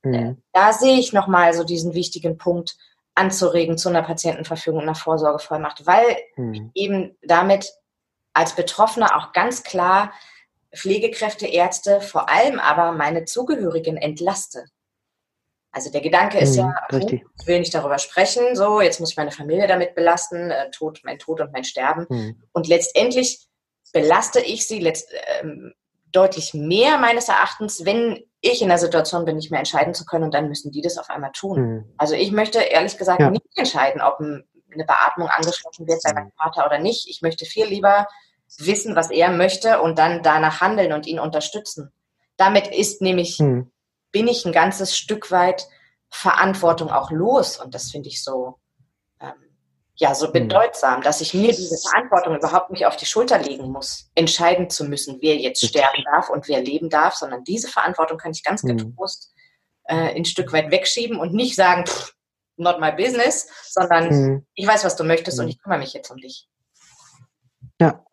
mhm. äh, da sehe ich nochmal so diesen wichtigen Punkt anzuregen zu einer Patientenverfügung und einer Vorsorgevollmacht, weil mhm. eben damit als Betroffener auch ganz klar Pflegekräfte, Ärzte, vor allem aber meine Zugehörigen entlaste. Also der Gedanke ist mhm, ja, richtig. ich will nicht darüber sprechen, so, jetzt muss ich meine Familie damit belasten, äh, Tod, mein Tod und mein Sterben. Mhm. Und letztendlich belaste ich sie letzt, ähm, deutlich mehr meines Erachtens, wenn ich in der Situation bin, nicht mehr entscheiden zu können und dann müssen die das auf einmal tun. Mhm. Also ich möchte ehrlich gesagt ja. nicht entscheiden, ob eine Beatmung angeschlossen wird bei meinem mhm. Vater oder nicht. Ich möchte viel lieber wissen, was er möchte und dann danach handeln und ihn unterstützen. Damit ist nämlich, hm. bin ich ein ganzes Stück weit Verantwortung auch los und das finde ich so, ähm, ja, so hm. bedeutsam, dass ich mir diese Verantwortung überhaupt nicht auf die Schulter legen muss, entscheiden zu müssen, wer jetzt sterben darf und wer leben darf, sondern diese Verantwortung kann ich ganz hm. getrost äh, ein Stück weit wegschieben und nicht sagen, pff, not my business, sondern hm. ich weiß, was du möchtest und hm. ich kümmere mich jetzt um dich. Ja,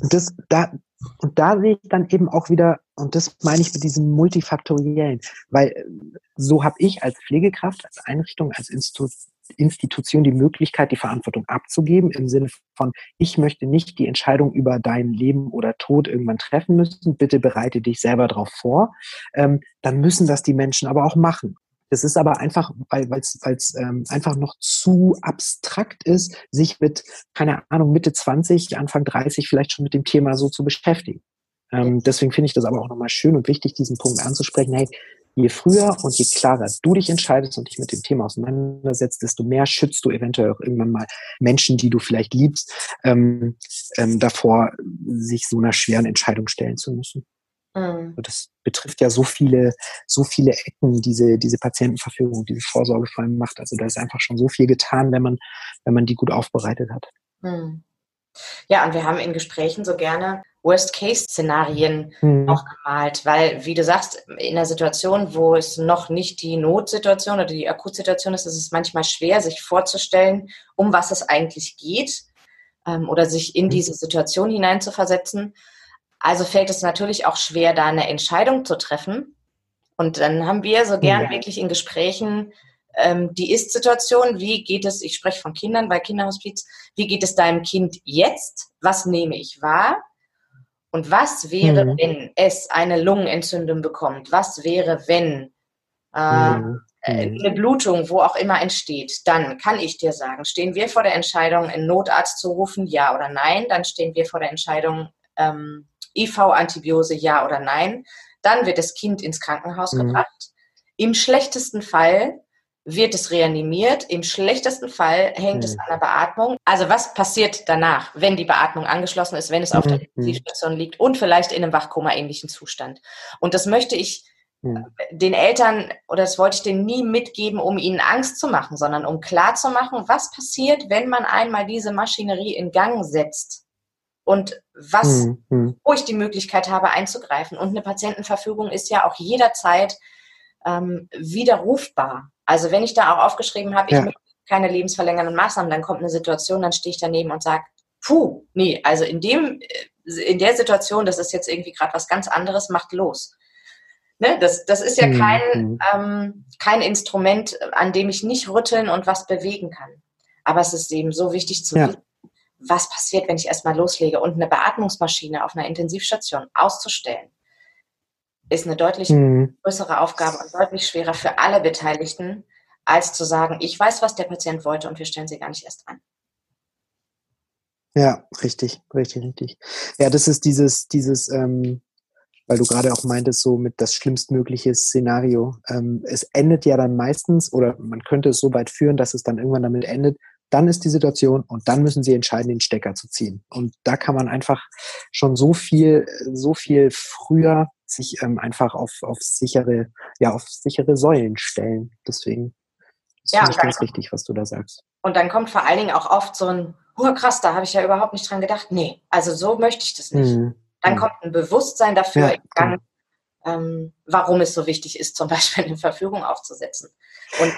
das, da, und da sehe ich dann eben auch wieder, und das meine ich mit diesem multifaktoriellen, weil äh, so habe ich als Pflegekraft, als Einrichtung, als Institu Institution die Möglichkeit, die Verantwortung abzugeben, im Sinne von, ich möchte nicht die Entscheidung über dein Leben oder Tod irgendwann treffen müssen, bitte bereite dich selber darauf vor. Ähm, dann müssen das die Menschen aber auch machen. Das ist aber einfach, weil es ähm, einfach noch zu abstrakt ist, sich mit, keine Ahnung, Mitte 20, Anfang 30 vielleicht schon mit dem Thema so zu beschäftigen. Ähm, deswegen finde ich das aber auch nochmal schön und wichtig, diesen Punkt anzusprechen. Hey, je früher und je klarer du dich entscheidest und dich mit dem Thema auseinandersetzt, desto mehr schützt du eventuell auch irgendwann mal Menschen, die du vielleicht liebst, ähm, ähm, davor, sich so einer schweren Entscheidung stellen zu müssen. Mhm. Das betrifft ja so viele, so viele Ecken, diese, diese Patientenverfügung, diese Vorsorgevollmacht. Also da ist einfach schon so viel getan, wenn man, wenn man die gut aufbereitet hat. Mhm. Ja, und wir haben in Gesprächen so gerne Worst-Case-Szenarien mhm. auch gemalt, weil, wie du sagst, in einer Situation, wo es noch nicht die Notsituation oder die Akutsituation ist, ist es manchmal schwer, sich vorzustellen, um was es eigentlich geht ähm, oder sich in mhm. diese Situation hineinzuversetzen. Also fällt es natürlich auch schwer, da eine Entscheidung zu treffen. Und dann haben wir so gern ja. wirklich in Gesprächen ähm, die Ist-Situation, wie geht es, ich spreche von Kindern bei Kinderhospiz, wie geht es deinem Kind jetzt? Was nehme ich wahr? Und was wäre, mhm. wenn es eine Lungenentzündung bekommt? Was wäre, wenn äh, mhm. äh, mhm. eine Blutung, wo auch immer entsteht? Dann kann ich dir sagen, stehen wir vor der Entscheidung, einen Notarzt zu rufen, ja oder nein? Dann stehen wir vor der Entscheidung, ähm, IV-Antibiose ja oder nein. Dann wird das Kind ins Krankenhaus mhm. gebracht. Im schlechtesten Fall wird es reanimiert. Im schlechtesten Fall hängt mhm. es an der Beatmung. Also was passiert danach, wenn die Beatmung angeschlossen ist, wenn es auf der mhm. Intensivstation liegt und vielleicht in einem Wachkoma-ähnlichen Zustand? Und das möchte ich ja. den Eltern, oder das wollte ich denen nie mitgeben, um ihnen Angst zu machen, sondern um klar zu machen, was passiert, wenn man einmal diese Maschinerie in Gang setzt und was, mhm. wo ich die Möglichkeit habe einzugreifen. Und eine Patientenverfügung ist ja auch jederzeit ähm, widerrufbar. Also wenn ich da auch aufgeschrieben habe, ja. ich möchte keine lebensverlängernden Maßnahmen, dann kommt eine Situation, dann stehe ich daneben und sage, puh, nee, also in dem, äh, in der Situation, das ist jetzt irgendwie gerade was ganz anderes, macht los. Ne? Das, das ist ja mhm. kein, mhm. ähm, kein Instrument, an dem ich nicht rütteln und was bewegen kann. Aber es ist eben so wichtig zu ja. wissen, was passiert, wenn ich erstmal loslege. Und eine Beatmungsmaschine auf einer Intensivstation auszustellen, ist eine deutlich mhm. größere Aufgabe und deutlich schwerer für alle Beteiligten, als zu sagen, ich weiß, was der Patient wollte und wir stellen sie gar nicht erst an. Ja, richtig, richtig, richtig. Ja, das ist dieses, dieses, ähm, weil du gerade auch meintest, so mit das schlimmstmögliche Szenario. Ähm, es endet ja dann meistens, oder man könnte es so weit führen, dass es dann irgendwann damit endet, dann ist die Situation und dann müssen sie entscheiden, den Stecker zu ziehen. Und da kann man einfach schon so viel, so viel früher sich ähm, einfach auf, auf sichere, ja, auf sichere Säulen stellen. Deswegen ist ja, ganz kommt, richtig, was du da sagst. Und dann kommt vor allen Dingen auch oft so ein, oh krass, da habe ich ja überhaupt nicht dran gedacht. Nee, also so möchte ich das nicht. Mhm. Dann kommt ein Bewusstsein dafür ja, Gang, genau. ähm, warum es so wichtig ist, zum Beispiel eine Verfügung aufzusetzen. Und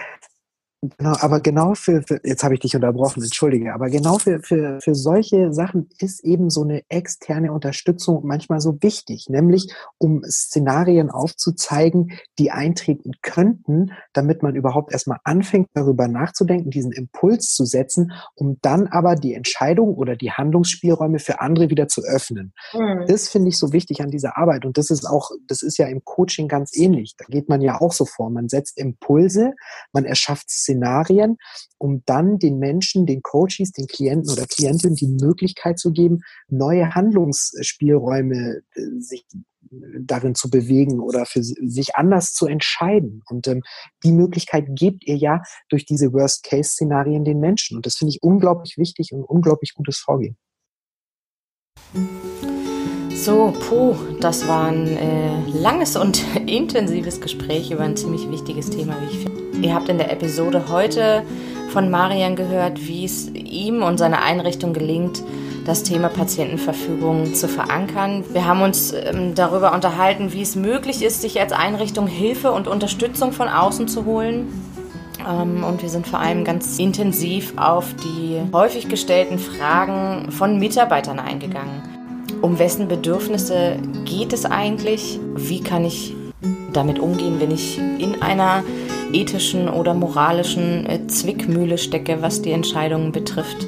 Genau, aber genau für, für jetzt habe ich dich unterbrochen, entschuldige, aber genau für, für, für solche Sachen ist eben so eine externe Unterstützung manchmal so wichtig, nämlich um Szenarien aufzuzeigen, die eintreten könnten, damit man überhaupt erstmal anfängt, darüber nachzudenken, diesen Impuls zu setzen, um dann aber die Entscheidung oder die Handlungsspielräume für andere wieder zu öffnen. Mhm. Das finde ich so wichtig an dieser Arbeit und das ist auch, das ist ja im Coaching ganz ähnlich. Da geht man ja auch so vor. Man setzt Impulse, man erschafft Szenarien, um dann den Menschen, den Coaches, den Klienten oder Klientinnen die Möglichkeit zu geben, neue Handlungsspielräume äh, sich darin zu bewegen oder für sich anders zu entscheiden. Und ähm, die Möglichkeit gebt ihr ja durch diese Worst-Case-Szenarien den Menschen. Und das finde ich unglaublich wichtig und unglaublich gutes Vorgehen. So, puh, das war ein äh, langes und [LAUGHS] intensives Gespräch über ein ziemlich wichtiges Thema, wie ich finde. Ihr habt in der Episode heute von Marian gehört, wie es ihm und seiner Einrichtung gelingt, das Thema Patientenverfügung zu verankern. Wir haben uns ähm, darüber unterhalten, wie es möglich ist, sich als Einrichtung Hilfe und Unterstützung von außen zu holen. Ähm, und wir sind vor allem ganz intensiv auf die häufig gestellten Fragen von Mitarbeitern eingegangen. Um wessen Bedürfnisse geht es eigentlich? Wie kann ich damit umgehen, wenn ich in einer ethischen oder moralischen äh, Zwickmühle stecke, was die Entscheidungen betrifft.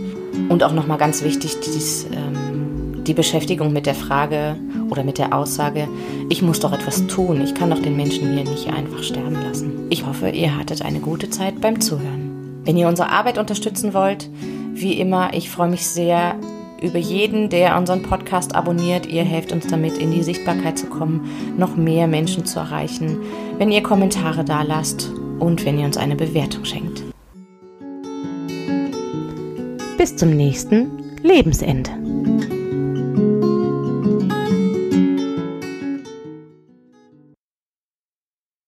Und auch nochmal ganz wichtig, dies, ähm, die Beschäftigung mit der Frage oder mit der Aussage, ich muss doch etwas tun, ich kann doch den Menschen hier nicht einfach sterben lassen. Ich hoffe, ihr hattet eine gute Zeit beim Zuhören. Wenn ihr unsere Arbeit unterstützen wollt, wie immer, ich freue mich sehr über jeden, der unseren Podcast abonniert. Ihr helft uns damit, in die Sichtbarkeit zu kommen, noch mehr Menschen zu erreichen. Wenn ihr Kommentare da lasst und wenn ihr uns eine Bewertung schenkt. Bis zum nächsten Lebensende.